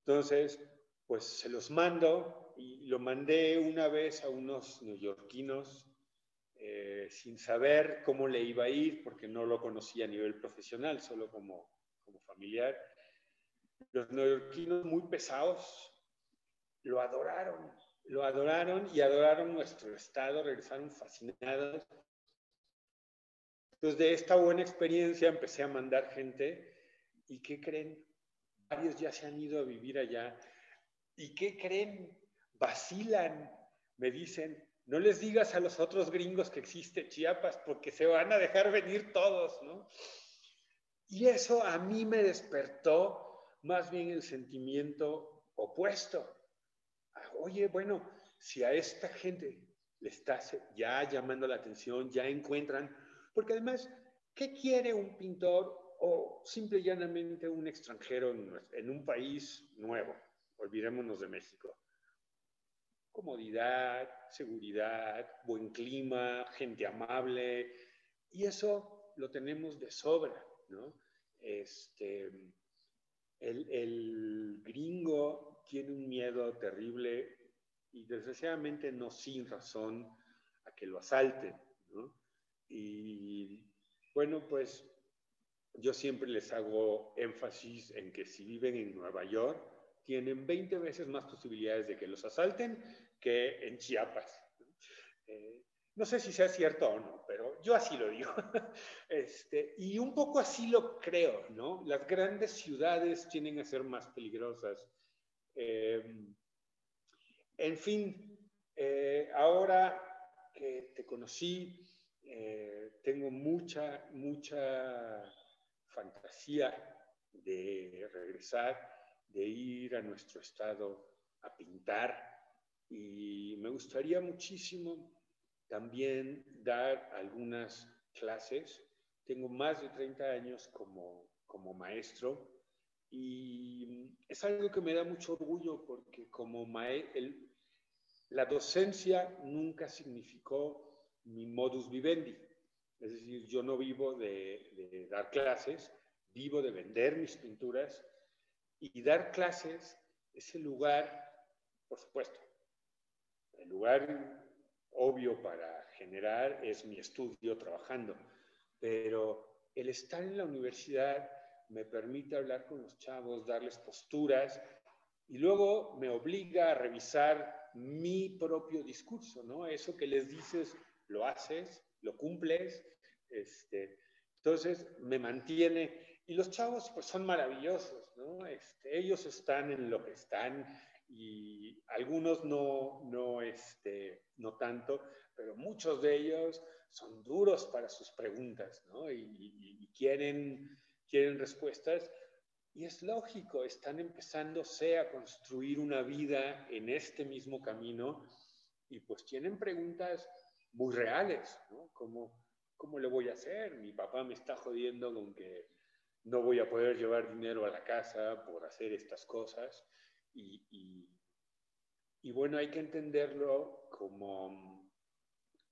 Entonces, pues se los mando y lo mandé una vez a unos neoyorquinos eh, sin saber cómo le iba a ir, porque no lo conocía a nivel profesional, solo como, como familiar. Los neoyorquinos muy pesados lo adoraron, lo adoraron y adoraron nuestro estado, regresaron fascinados. Entonces de esta buena experiencia empecé a mandar gente y ¿qué creen? Varios ya se han ido a vivir allá ¿Y qué creen? Vacilan, me dicen, no les digas a los otros gringos que existe Chiapas porque se van a dejar venir todos, ¿no? Y eso a mí me despertó más bien el sentimiento opuesto. Oye, bueno, si a esta gente le está ya llamando la atención, ya encuentran, porque además, ¿qué quiere un pintor o simple y llanamente un extranjero en un país nuevo? olvidémonos de México. Comodidad, seguridad, buen clima, gente amable, y eso lo tenemos de sobra, ¿no? Este, el, el gringo tiene un miedo terrible y desgraciadamente no sin razón a que lo asalten, ¿no? Y bueno, pues yo siempre les hago énfasis en que si viven en Nueva York, tienen 20 veces más posibilidades de que los asalten que en Chiapas. Eh, no sé si sea cierto o no, pero yo así lo digo. *laughs* Este, y un poco así lo creo, ¿no? Las grandes ciudades tienen a ser más peligrosas. Eh, en fin, eh, ahora que te conocí, tengo mucha, mucha fantasía de regresar de ir a nuestro estado a pintar y me gustaría muchísimo también dar algunas clases. Tengo más de 30 años como, como maestro y es algo que me da mucho orgullo porque como maestro, la docencia nunca significó mi modus vivendi. Es decir, yo no vivo de, de dar clases, vivo de vender mis pinturas y dar clases es el lugar, por supuesto, el lugar obvio para generar es mi estudio trabajando, pero el estar en la universidad me permite hablar con los chavos, darles posturas y luego me obliga a revisar mi propio discurso, ¿no? Eso que les dices, lo haces, lo cumples, este, entonces me mantiene y los chavos pues son maravillosos, ¿no? Este, ellos están en lo que están y algunos no, no, este, no tanto, pero muchos de ellos son duros para sus preguntas, ¿no? Y, quieren, quieren respuestas. y es lógico, están empezándose a construir una vida en este mismo camino y pues tienen preguntas muy reales, ¿no? Como, ¿cómo le voy a hacer? Mi papá me está jodiendo con que no voy a poder llevar dinero a la casa por hacer estas cosas. Y, y, bueno, hay que entenderlo como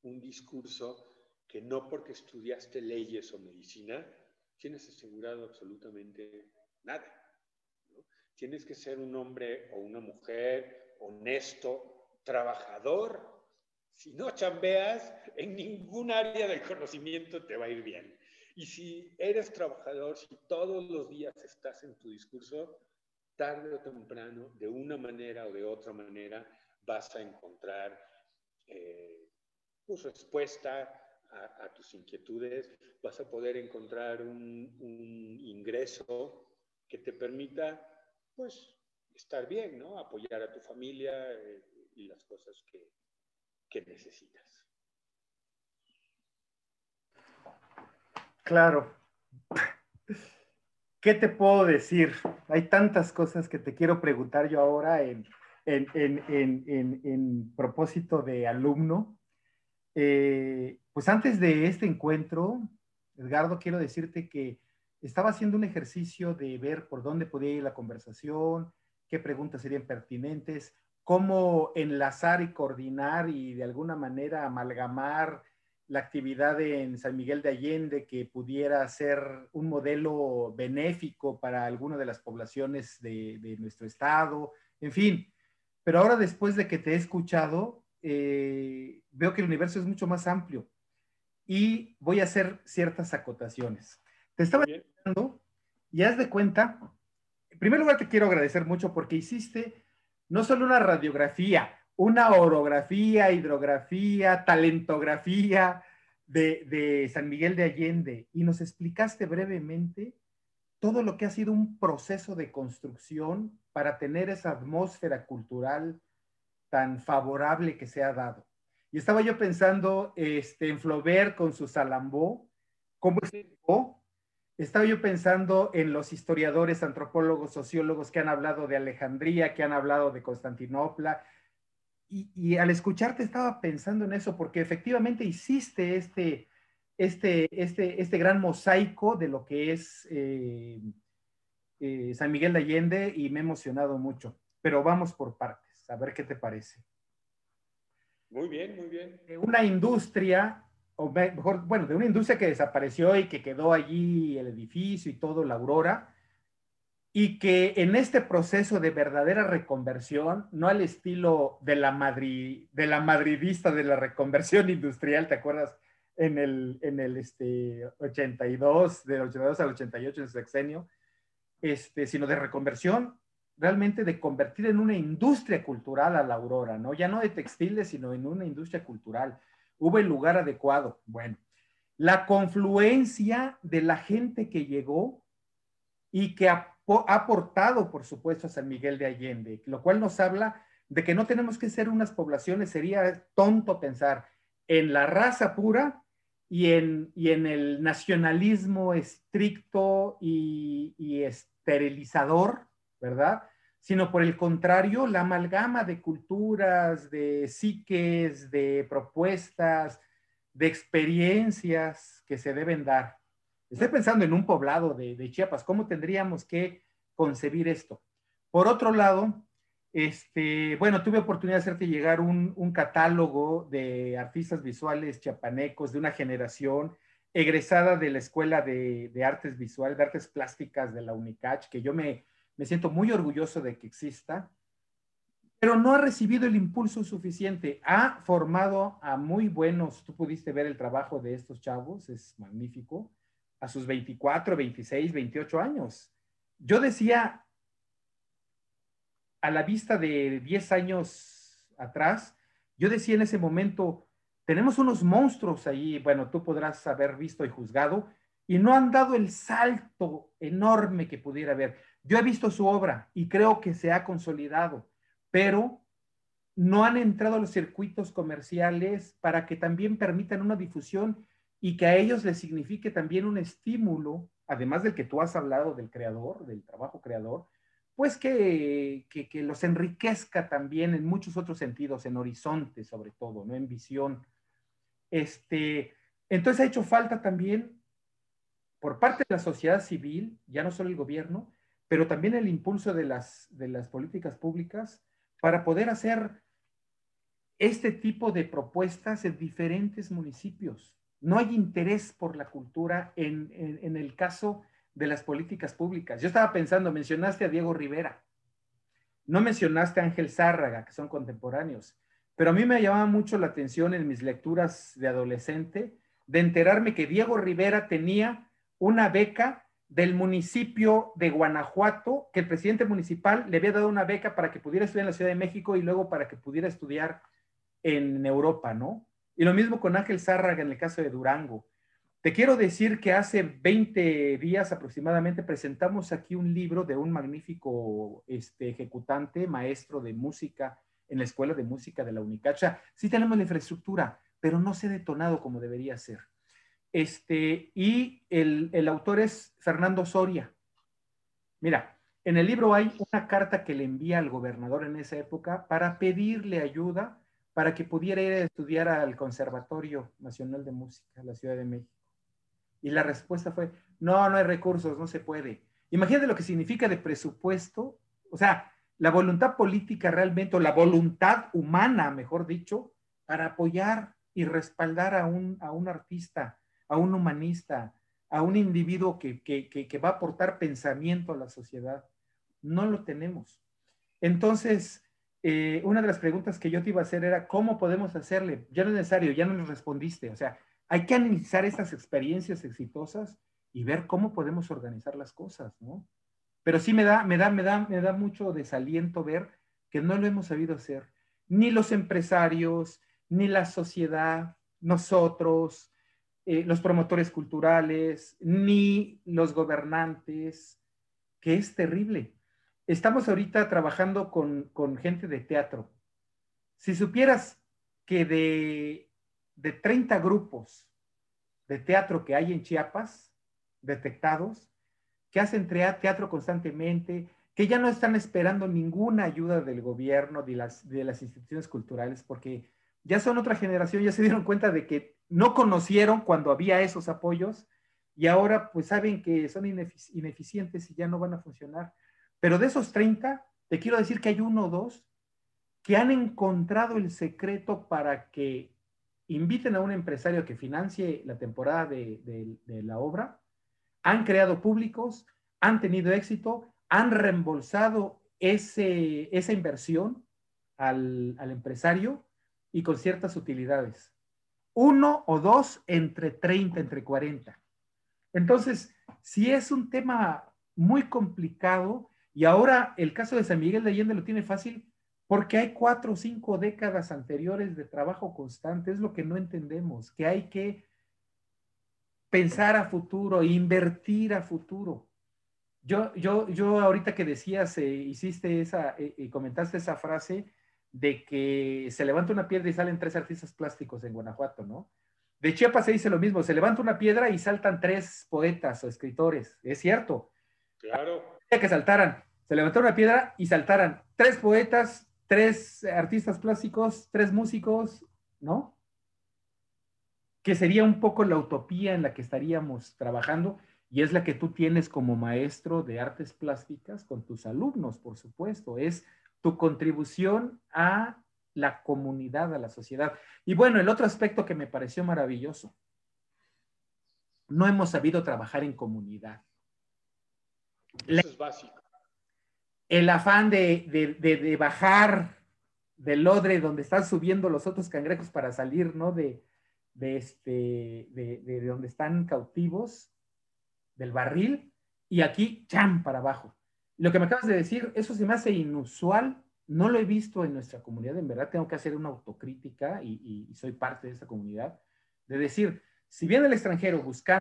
un discurso que no porque estudiaste leyes o medicina tienes asegurado absolutamente nada. Tienes que ser un hombre o una mujer honesto, trabajador. Si no chambeas, en ningún área del conocimiento te va a ir bien. Y si eres trabajador, si todos los días estás en tu discurso, tarde o temprano, de una manera o de otra manera, vas a encontrar eh, tu respuesta a, tus inquietudes, vas a poder encontrar un, ingreso que te permita, pues, estar bien, ¿no? Apoyar a tu familia eh, y las cosas que, que necesitas.
Claro. *laughs* ¿Qué te puedo decir? Hay tantas cosas que te quiero preguntar yo ahora en, propósito de alumno. Eh, pues antes de este encuentro, Edgardo, quiero decirte que estaba haciendo un ejercicio de ver por dónde podía ir la conversación, qué preguntas serían pertinentes, cómo enlazar y coordinar y de alguna manera amalgamar la actividad en San Miguel de Allende que pudiera ser un modelo benéfico para alguna de las poblaciones de, nuestro estado, en fin. Pero ahora después de que te he escuchado, eh, veo que el universo es mucho más amplio y voy a hacer ciertas acotaciones. Te estaba escuchando y haz de cuenta, en primer lugar te quiero agradecer mucho porque hiciste no solo una radiografía, una orografía, hidrografía, talentografía de, San Miguel de Allende y nos explicaste brevemente todo lo que ha sido un proceso de construcción para tener esa atmósfera cultural tan favorable que se ha dado. Y estaba yo pensando este, en Flaubert con su Salambó, cómo explicó. Estaba yo pensando en los historiadores, antropólogos, sociólogos que han hablado de Alejandría, que han hablado de Constantinopla, y, al escucharte estaba pensando en eso, porque efectivamente hiciste este, este, este, este gran mosaico de lo que es eh, eh, San Miguel de Allende y me he emocionado mucho. Pero vamos por partes, a ver qué te parece.
Muy bien, muy bien.
De una industria, o mejor, bueno, de una industria que desapareció y que quedó allí el edificio y todo, la Aurora, y que en este proceso de verdadera reconversión, no al estilo de la, Madrid, de la madridista de la reconversión *laughs* industrial, ¿te acuerdas? En el, en el este, 82, del 82 al 88 en sexenio, este, sino de reconversión, realmente de convertir en una industria cultural a la Aurora, ¿no? Ya no de textiles, sino en una industria cultural. Hubo el lugar adecuado. Bueno, la confluencia de la gente que llegó y que ha aportado, por supuesto, a San Miguel de Allende, lo cual nos habla de que no tenemos que ser unas poblaciones, sería tonto pensar en la raza pura y en, y en el nacionalismo estricto y, y esterilizador, ¿verdad? Sino por el contrario, la amalgama de culturas, de psiques, de propuestas, de experiencias que se deben dar. Estoy pensando en un poblado de, Chiapas, ¿cómo tendríamos que concebir esto? Por otro lado, este, bueno, tuve oportunidad de hacerte llegar un, catálogo de artistas visuales chiapanecos de una generación egresada de la Escuela de, Artes Visuales, de Artes Plásticas de la UNICACH, que yo me, me siento muy orgulloso de que exista, pero no ha recibido el impulso suficiente. Ha formado a muy buenos, tú pudiste ver el trabajo de estos chavos, es magnífico a sus 24, 26, 28 años. Yo decía, a la vista de 10 años atrás, yo decía en ese momento, tenemos unos monstruos ahí, bueno, tú podrás haber visto y juzgado, y no han dado el salto enorme que pudiera haber. Yo he visto su obra y creo que se ha consolidado, pero no han entrado a los circuitos comerciales para que también permitan una difusión y que a ellos les signifique también un estímulo además del que tú has hablado del creador, del trabajo creador, pues que, que, los enriquezca también en muchos otros sentidos, en horizonte sobre todo. En visión. Este, entonces ha hecho falta también por parte de la sociedad civil, ya no solo el gobierno, pero también el impulso de las, de las políticas públicas para poder hacer este tipo de propuestas en diferentes municipios. No hay interés por la cultura en, en el caso de las políticas públicas. Yo estaba pensando, mencionaste a Diego Rivera, no mencionaste a Ángel Zárraga, que son contemporáneos, pero a mí me llamaba mucho la atención en mis lecturas de adolescente de enterarme que Diego Rivera tenía una beca del municipio de Guanajuato, que el presidente municipal le había dado una beca para que pudiera estudiar en la Ciudad de México y luego para que pudiera estudiar en Europa, ¿no? Y lo mismo con Ángel Zárraga en el caso de Durango. Te quiero decir que hace 20 días aproximadamente presentamos aquí un libro de un magnífico este, ejecutante, maestro de música en la Escuela de Música de la Unicacha. Sí tenemos la infraestructura, pero no se ha detonado como debería ser. Este, y el, el autor es Fernando Soria. Mira, en el libro hay una carta que le envía al gobernador en esa época para pedirle ayuda para que pudiera ir a estudiar al Conservatorio Nacional de Música, la Ciudad de México. Y la respuesta fue, no, no hay recursos, no se puede. Imagínate lo que significa de presupuesto, o sea, la voluntad política realmente, o la voluntad humana, mejor dicho, para apoyar y respaldar a un, a un artista, a un humanista, a un individuo que, que, que, va a aportar pensamiento a la sociedad. No lo tenemos. Entonces, eh, una de las preguntas que yo te iba a hacer era, ¿cómo podemos hacerle? Ya no es necesario, ya no nos respondiste. O sea, hay que analizar estas experiencias exitosas y ver cómo podemos organizar las cosas, ¿no? Pero sí me da, me da, me da, me da mucho desaliento ver que no lo hemos sabido hacer. Ni los empresarios, ni la sociedad, nosotros, eh, los promotores culturales, ni los gobernantes, que es terrible. Estamos ahorita trabajando con, con gente de teatro. Si supieras que de de 30 grupos de teatro que hay en Chiapas, detectados, que hacen teatro constantemente, que ya no están esperando ninguna ayuda del gobierno, de las, de las instituciones culturales, porque ya son otra generación, ya se dieron cuenta de que no conocieron cuando había esos apoyos y ahora pues saben que son ineficientes y ya no van a funcionar. Pero de esos 30, te quiero decir que hay uno o dos que han encontrado el secreto para que inviten a un empresario que financie la temporada de, la obra, han creado públicos, han tenido éxito, han reembolsado esa inversión al, empresario y con ciertas utilidades. Uno o dos entre 30, entre 40. Entonces, si es un tema muy complicado y ahora el caso de San Miguel de Allende lo tiene fácil porque hay cuatro o cinco décadas anteriores de trabajo constante, es lo que no entendemos, que hay que pensar a futuro, invertir a futuro. Yo, yo, yo ahorita que decías, eh, hiciste esa, y eh, eh, comentaste esa frase de que se levanta una piedra y salen tres artistas plásticos en Guanajuato, ¿no? De Chiapas se dice lo mismo, se levanta una piedra y saltan tres poetas o escritores, es cierto.
Claro.
Que saltaran, se levantó una piedra y saltaran tres poetas, tres artistas plásticos, tres músicos, ¿no? Que sería un poco la utopía en la que estaríamos trabajando y es la que tú tienes como maestro de artes plásticas con tus alumnos, por supuesto, es tu contribución a la comunidad, a la sociedad. Y bueno, el otro aspecto que me pareció maravilloso, no hemos sabido trabajar en comunidad.
Eso es básico
el afán de, bajar del odre donde están subiendo los otros cangrejos para salir, ¿no? De, este, de, donde están cautivos, del barril, y aquí, ¡cham!, para abajo. Lo que me acabas de decir, eso se me hace inusual, no lo he visto en nuestra comunidad, en verdad tengo que hacer una autocrítica y, soy parte de esa comunidad, de decir, si viene el extranjero buscando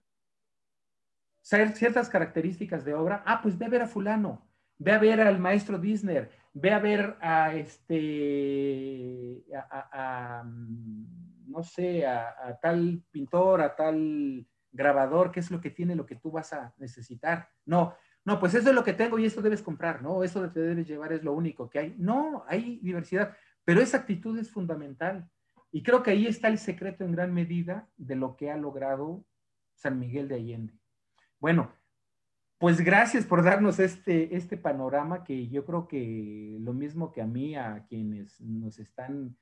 ciertas características de obra, ah, pues ve a ver a fulano, ve a ver al maestro Disney, ve a ver a este, a, no sé, a, tal pintor, a tal grabador, qué es lo que tiene, lo que tú vas a necesitar. No, no, pues eso es lo que tengo y esto debes comprar, ¿no? Eso te debes llevar es lo único que hay. No, hay diversidad, pero esa actitud es fundamental. Y creo que ahí está el secreto en gran medida de lo que ha logrado San Miguel de Allende. Bueno, pues gracias por darnos este, este panorama que yo creo que lo mismo que a mí, a quienes nos están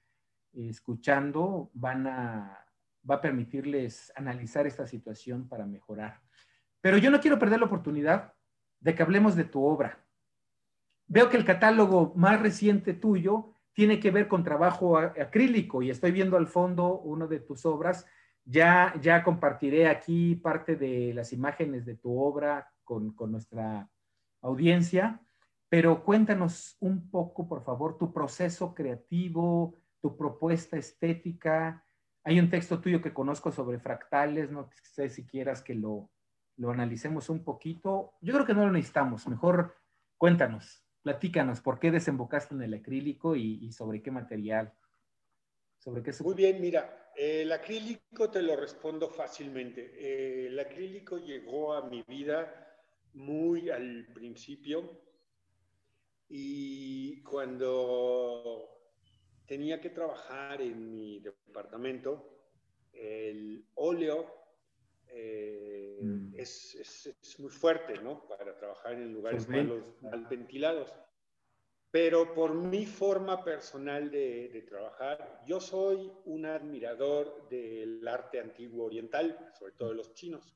escuchando, van a, va a permitirles analizar esta situación para mejorar. Pero yo no quiero perder la oportunidad de que hablemos de tu obra. Veo que el catálogo más reciente tuyo tiene que ver con trabajo acrílico y estoy viendo al fondo una de tus obras. Ya, ya compartiré aquí parte de las imágenes de tu obra con, con nuestra audiencia, pero cuéntanos un poco, por favor, tu proceso creativo, tu propuesta estética. Hay un texto tuyo que conozco sobre fractales, no sé si quieras que lo, lo analicemos un poquito. Yo creo que no lo necesitamos. Mejor cuéntanos, platícanos, ¿por qué desembocaste en el acrílico y, sobre qué material?
¿Sobre qué Muy bien, mira, el acrílico te lo respondo fácilmente. el acrílico llegó a mi vida muy al principio y cuando tenía que trabajar en mi departamento, el óleo eh, mm. es, es, muy fuerte, ¿no? Para trabajar en lugares malos, mal ventilados. Pero por mi forma personal de, de, trabajar, yo soy un admirador del arte antiguo oriental, sobre todo de los chinos.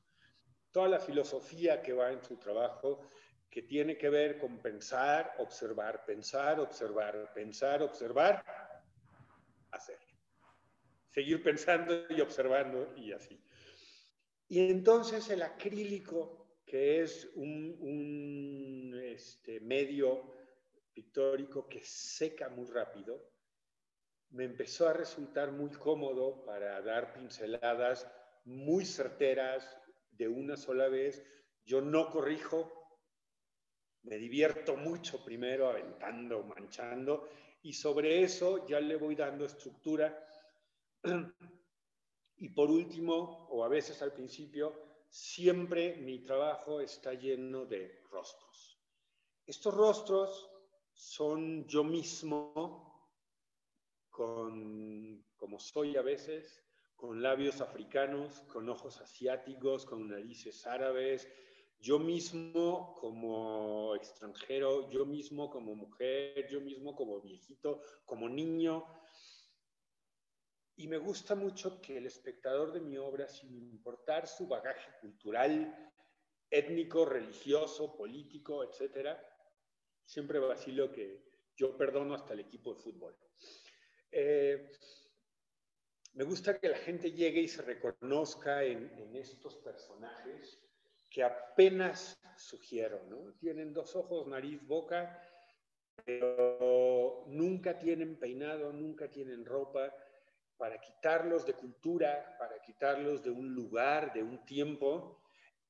Toda la filosofía que va en su trabajo, que tiene que ver con pensar, observar, pensar, observar, pensar, observar, hacer. Seguir *laughs* pensando y observando y así. Y entonces el acrílico, que es un, este, medio pictórico que seca muy rápido, me empezó a resultar muy cómodo para dar pinceladas muy certeras de una sola vez. Yo no corrijo, me divierto mucho primero aventando, manchando, y sobre eso ya le voy dando estructura *clears throat* Y por último, o a veces al principio, siempre mi trabajo está lleno de rostros. Estos rostros son yo mismo, con, como soy a veces, con labios africanos, con ojos asiáticos, con narices árabes, yo mismo como extranjero, yo mismo como mujer, yo mismo como viejito, como niño, y me gusta mucho que el espectador de mi obra, sin importar su bagaje cultural, étnico, religioso, político, etcétera, siempre vacilo que yo perdono hasta el equipo de fútbol. Eh, me gusta que la gente llegue y se reconozca en, estos personajes que apenas sugiero, ¿no? Tienen dos ojos, nariz, boca, pero nunca tienen peinado, nunca tienen ropa, para quitarlos de cultura, para quitarlos de un lugar, de un tiempo,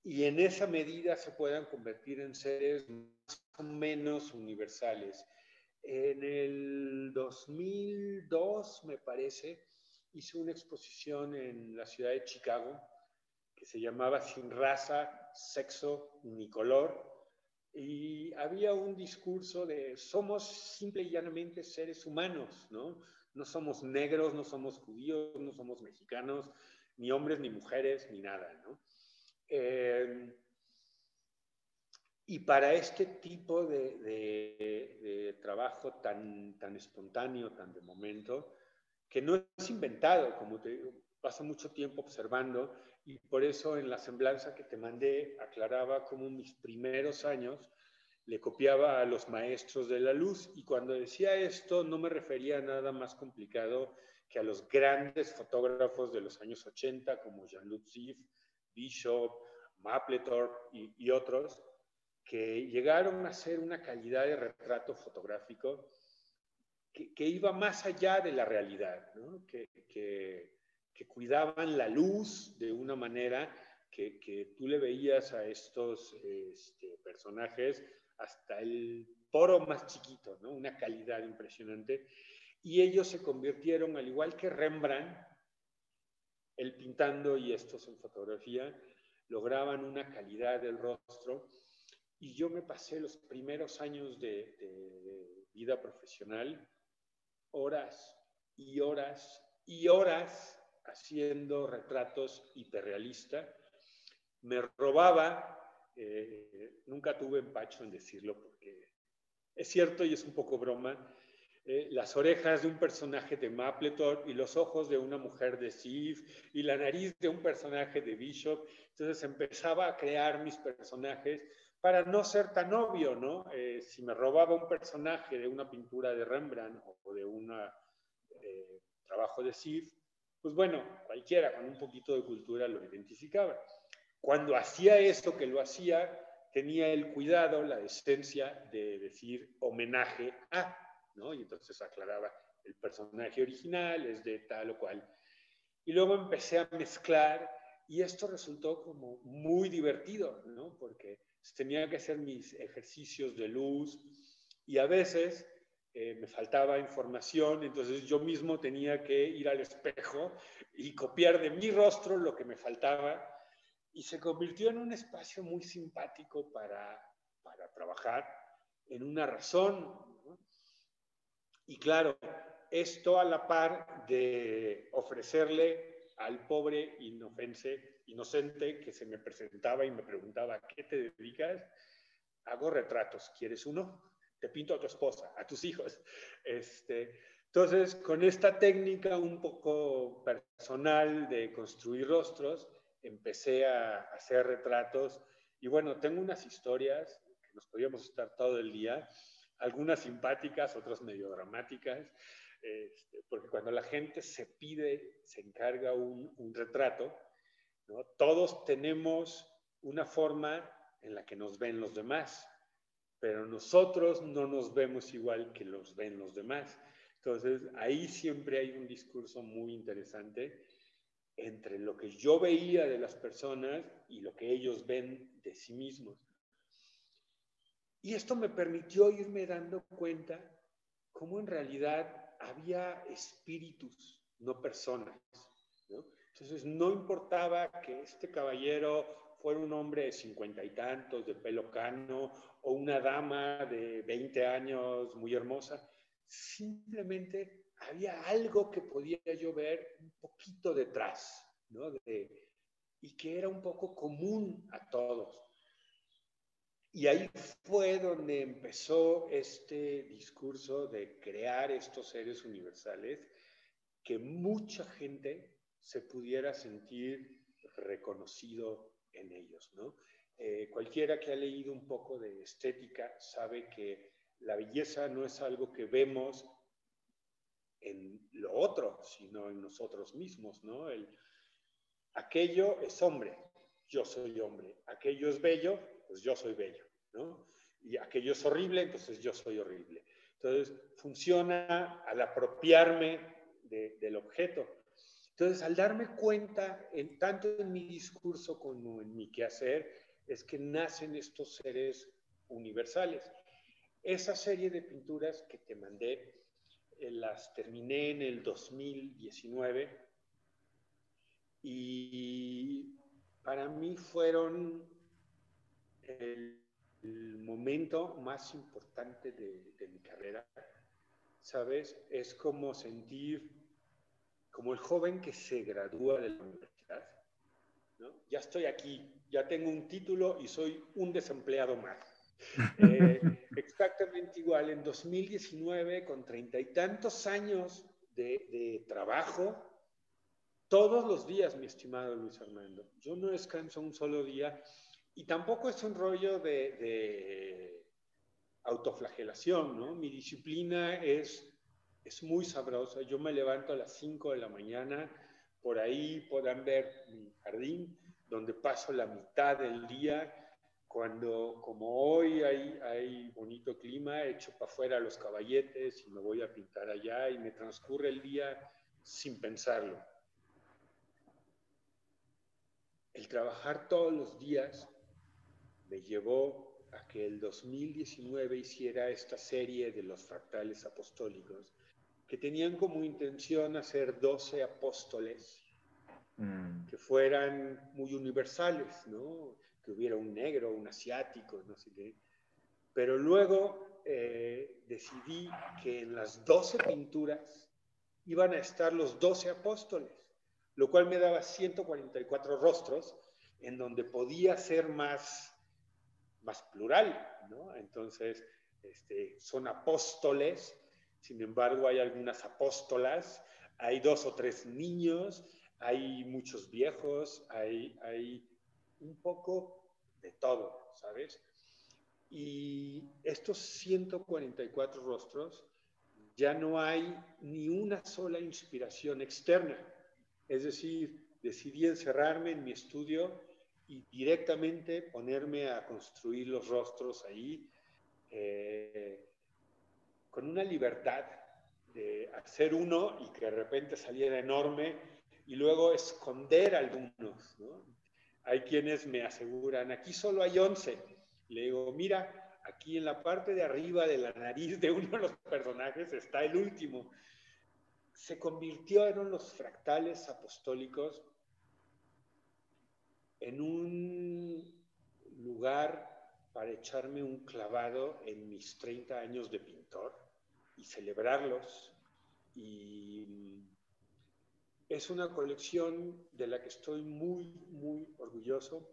y en esa medida se puedan convertir en seres más o menos universales. En el 2002, me parece, hice una exposición en la ciudad de Chicago que se llamaba Sin raza, sexo ni color, y había un discurso de somos simple y llanamente seres humanos, ¿no? No somos negros, no somos judíos, no somos mexicanos, ni hombres, ni mujeres, ni nada, ¿no? Eh, y para este tipo de, trabajo tan, tan espontáneo, tan de momento, que no es inventado, como te digo, paso mucho tiempo observando y por eso en la semblanza que te mandé aclaraba cómo mis primeros años le copiaba a los maestros de la luz. Y cuando decía esto no me refería a nada más complicado que a los grandes fotógrafos de los años 80 como Jean-Luc Bishop, Mapplethorpe y, otros que llegaron a ser una calidad de retrato fotográfico que, iba más allá de la realidad, que, que, cuidaban la luz de una manera que, tú le veías a estos este, personajes hasta el poro más chiquito, ¿no? Una calidad impresionante. Y ellos se convirtieron, al igual que Rembrandt, el pintando y estos en fotografía, lograban una calidad del rostro. Y yo me pasé los primeros años de, de vida profesional horas y horas y horas haciendo retratos hiperrealistas. Me robaba, eh, nunca tuve empacho en decirlo porque es cierto y es un poco broma, eh, las orejas de un personaje de Mapleton y los ojos de una mujer de Sif y la nariz de un personaje de Bishop. Entonces empezaba a crear mis personajes para no ser tan obvio, ¿no? Eh, si me robaba un personaje de una pintura de Rembrandt o de un trabajo de Sif, pues bueno, cualquiera con un poquito de cultura lo identificaba. Cuando hacía esto, que lo hacía, tenía el cuidado, la decencia de decir homenaje a, ¿no? Y entonces aclaraba, el personaje original es de tal o cual. Y luego empecé a mezclar y esto resultó como muy divertido, ¿no? Porque tenía que hacer mis ejercicios de luz y a veces eh, me faltaba información, entonces yo mismo tenía que ir al espejo y copiar de mi rostro lo que me faltaba y se convirtió en un espacio muy simpático para, para trabajar, en una razón. Y claro, esto a la par de ofrecerle al pobre inocente, inocente que se me presentaba y me preguntaba, ¿a qué te dedicas? Hago retratos, ¿quieres uno? te pinto a tu esposa, a tus hijos. Este, entonces, con esta técnica un poco personal de construir rostros, empecé a hacer retratos y bueno, tengo unas historias que nos podríamos estar todo el día, algunas simpáticas, otras medio dramáticas, este, porque cuando la gente se pide, se encarga un, un retrato, ¿no? todos tenemos una forma en la que nos ven los demás pero nosotros no nos vemos igual que los ven los demás. Entonces, ahí siempre hay un discurso muy interesante entre lo que yo veía de las personas y lo que ellos ven de sí mismos. Y esto me permitió irme dando cuenta cómo en realidad había espíritus, no personas. Entonces, no importaba que este caballero fuera un hombre de cincuenta y tantos, de pelo cano, o una dama de 20 años muy hermosa, simplemente había algo que podía yo ver un poquito detrás, ¿no? y que era un poco común a todos. Y ahí fue donde empezó este discurso de crear estos seres universales, que mucha gente se pudiera sentir reconocido en ellos, ¿no? Eh, cualquiera que ha leído un poco de estética sabe que la belleza no es algo que vemos en lo otro, sino en nosotros mismos, ¿no? El, aquello es hombre, yo soy hombre. Aquello es bello, pues yo soy bello, ¿no? Y aquello es horrible, entonces yo soy horrible. Entonces, funciona al apropiarme del objeto. Entonces, al darme cuenta, en, tanto en mi discurso como en mi quehacer, es que nacen estos seres universales. Esa serie de pinturas que te mandé, las terminé en el 2019 y para mí fueron el, momento más importante de, mi carrera. ¿Sabes? Es como sentir, como el joven que se gradúa de la universidad. Ya estoy aquí, ya tengo un título y soy un desempleado más. Eh, *laughs* exactamente igual, en 2019, con treinta y tantos años de, trabajo, todos los días, mi estimado Luis Armando, yo no descanso un solo día y tampoco es un rollo de, de autoflagelación, ¿no? Mi disciplina es, es muy sabrosa. Yo me levanto a las 5 de la mañana, por ahí podrán ver mi jardín, donde paso la mitad del día, cuando como hoy hay, hay bonito clima, echo para afuera los caballetes y me voy a pintar allá y me transcurre el día sin pensarlo. El trabajar todos los días me llevó a que el 2019 hiciera esta serie de los fractales apostólicos, que tenían como intención hacer 12 apóstoles mm. que fueran muy universales, ¿no? Que hubiera un negro, un asiático, no sé qué. Pero luego eh, decidí que en las 12 pinturas iban a estar los 12 apóstoles, lo cual me daba 144 rostros en donde podía ser más, más plural, ¿no? Entonces, este, son apóstoles, sin embargo hay algunas apóstolas, hay dos o tres niños, hay muchos viejos, hay, hay un poco de todo, ¿sabes? Y estos 144 rostros, ya no hay ni una sola inspiración externa. Es decir, decidí encerrarme en mi estudio y directamente ponerme a construir los rostros ahí eh, con una libertad de hacer uno y que de repente saliera enorme y luego esconder algunos. Hay quienes me aseguran, aquí solo hay 11. Le digo, mira, aquí en la parte de arriba de la nariz de uno de los personajes está el último. Se convirtieron los fractales apostólicos en un lugar para echarme un clavado en mis 30 años de pintor y celebrarlos. Y es una colección de la que estoy muy, muy orgulloso.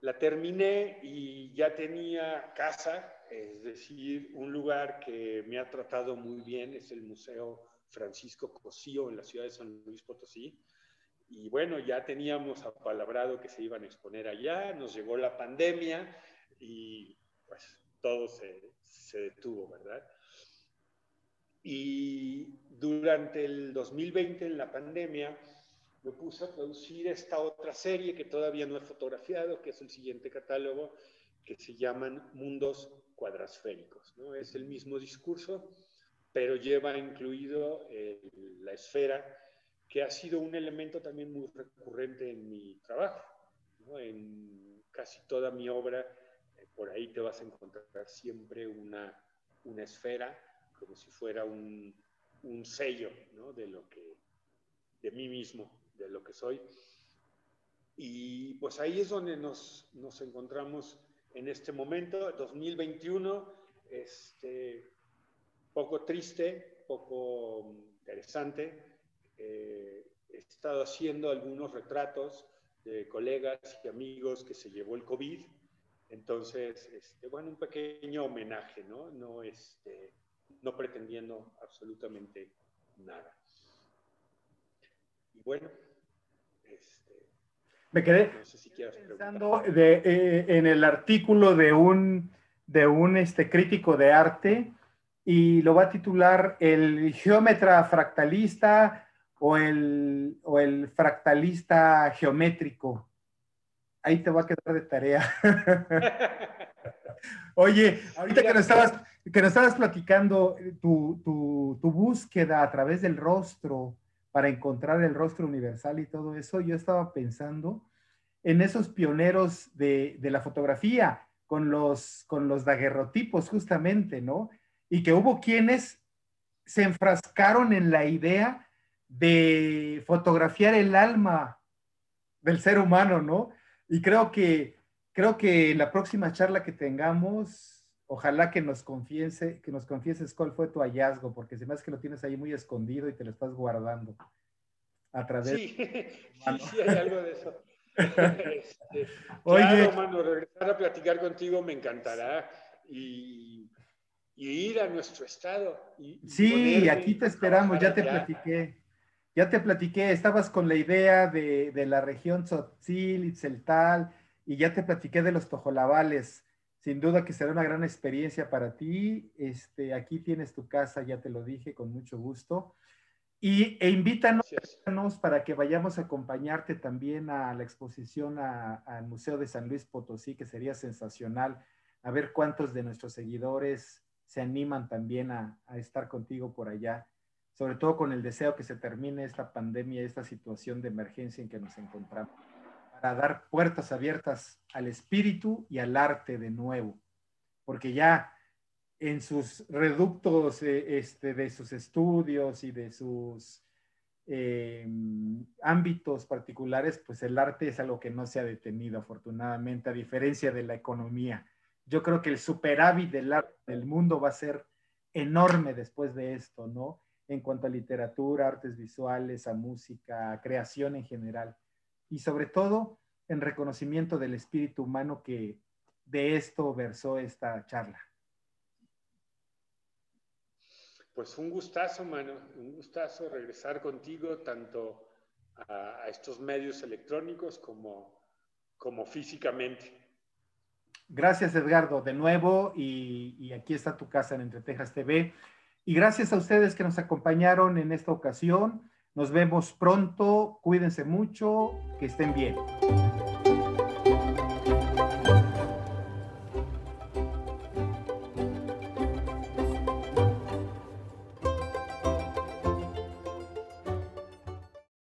La terminé y ya tenía casa, es decir, un lugar que me ha tratado muy bien, es el Museo Francisco Cosío en la ciudad de San Luis Potosí. Y bueno, ya teníamos apalabrado que se iban a exponer allá, nos llegó la pandemia y pues todo se, se detuvo, ¿verdad? Y durante el 2020, en la pandemia, me puse a producir esta otra serie que todavía no he fotografiado, que es el siguiente catálogo, que se llaman Mundos Cuadrasféricos. ¿no? Es el mismo discurso, pero lleva incluido eh, la esfera que ha sido un elemento también muy recurrente en mi trabajo. En casi toda mi obra, eh, por ahí te vas a encontrar siempre una, una esfera, como si fuera un, un sello de lo que, de mí mismo, de lo que soy. Y pues ahí es donde nos, nos encontramos en este momento, 2021, este, poco triste, poco interesante, eh, he estado haciendo algunos retratos de colegas y amigos que se llevó el COVID. Entonces, este, bueno, un pequeño homenaje, ¿no? No, este, no pretendiendo absolutamente nada. Y bueno, este,
me quedé pensando de, eh, en el artículo de un, de un este, crítico de arte y lo va a titular El geómetra fractalista o el, o el fractalista geométrico. Ahí te va a quedar de tarea. *laughs* Oye, ahorita que nos estabas, que nos estabas platicando tu, tu, tu, búsqueda a través del rostro para encontrar el rostro universal y todo eso, yo estaba pensando en esos pioneros de, de la fotografía con los, con los daguerrotipos justamente, ¿no? Y que hubo quienes se enfrascaron en la idea de fotografiar el alma del ser humano, ¿no? Y creo que, creo que la próxima charla que tengamos, ojalá que nos confiese, que nos confieses cuál fue tu hallazgo, porque se me hace que lo tienes ahí muy escondido y te lo estás guardando a través.
Sí, *laughs* sí, sí, hay algo de eso. *laughs* Este, Oye, claro, mano, regresar a platicar contigo me encantará y, ir a nuestro estado. Y,
sí, aquí te esperamos, ya te platiqué. Ya te platiqué, estabas con la idea de, la región Tzotzil, Itzeltal, y ya te platiqué de los tojolabales. Sin duda que será una gran experiencia para ti. Este, aquí tienes tu casa, ya te lo dije, con mucho gusto. Y, e invítanos para que vayamos a acompañarte también a la exposición al Museo de San Luis Potosí, que sería sensacional, a ver cuántos de nuestros seguidores se animan también a, a estar contigo por allá sobre todo con el deseo que se termine esta pandemia, esta situación de emergencia en que nos encontramos, para dar puertas abiertas al espíritu y al arte de nuevo, porque ya en sus reductos eh, este, de sus estudios y de sus eh, ámbitos particulares, pues el arte es algo que no se ha detenido, afortunadamente, a diferencia de la economía. Yo creo que el superávit del mundo va a ser enorme después de esto, ¿no? En cuanto a literatura, artes visuales, a música, a creación en general. Y sobre todo, en reconocimiento del espíritu humano que de esto versó esta charla.
Pues un gustazo, mano, un gustazo regresar contigo tanto a, estos medios electrónicos como, como físicamente.
Gracias, Edgardo, de nuevo, y, y, aquí está tu casa en Entre Tejas TV. Y gracias a ustedes que nos acompañaron en esta ocasión. Nos vemos pronto, cuídense mucho, que estén bien.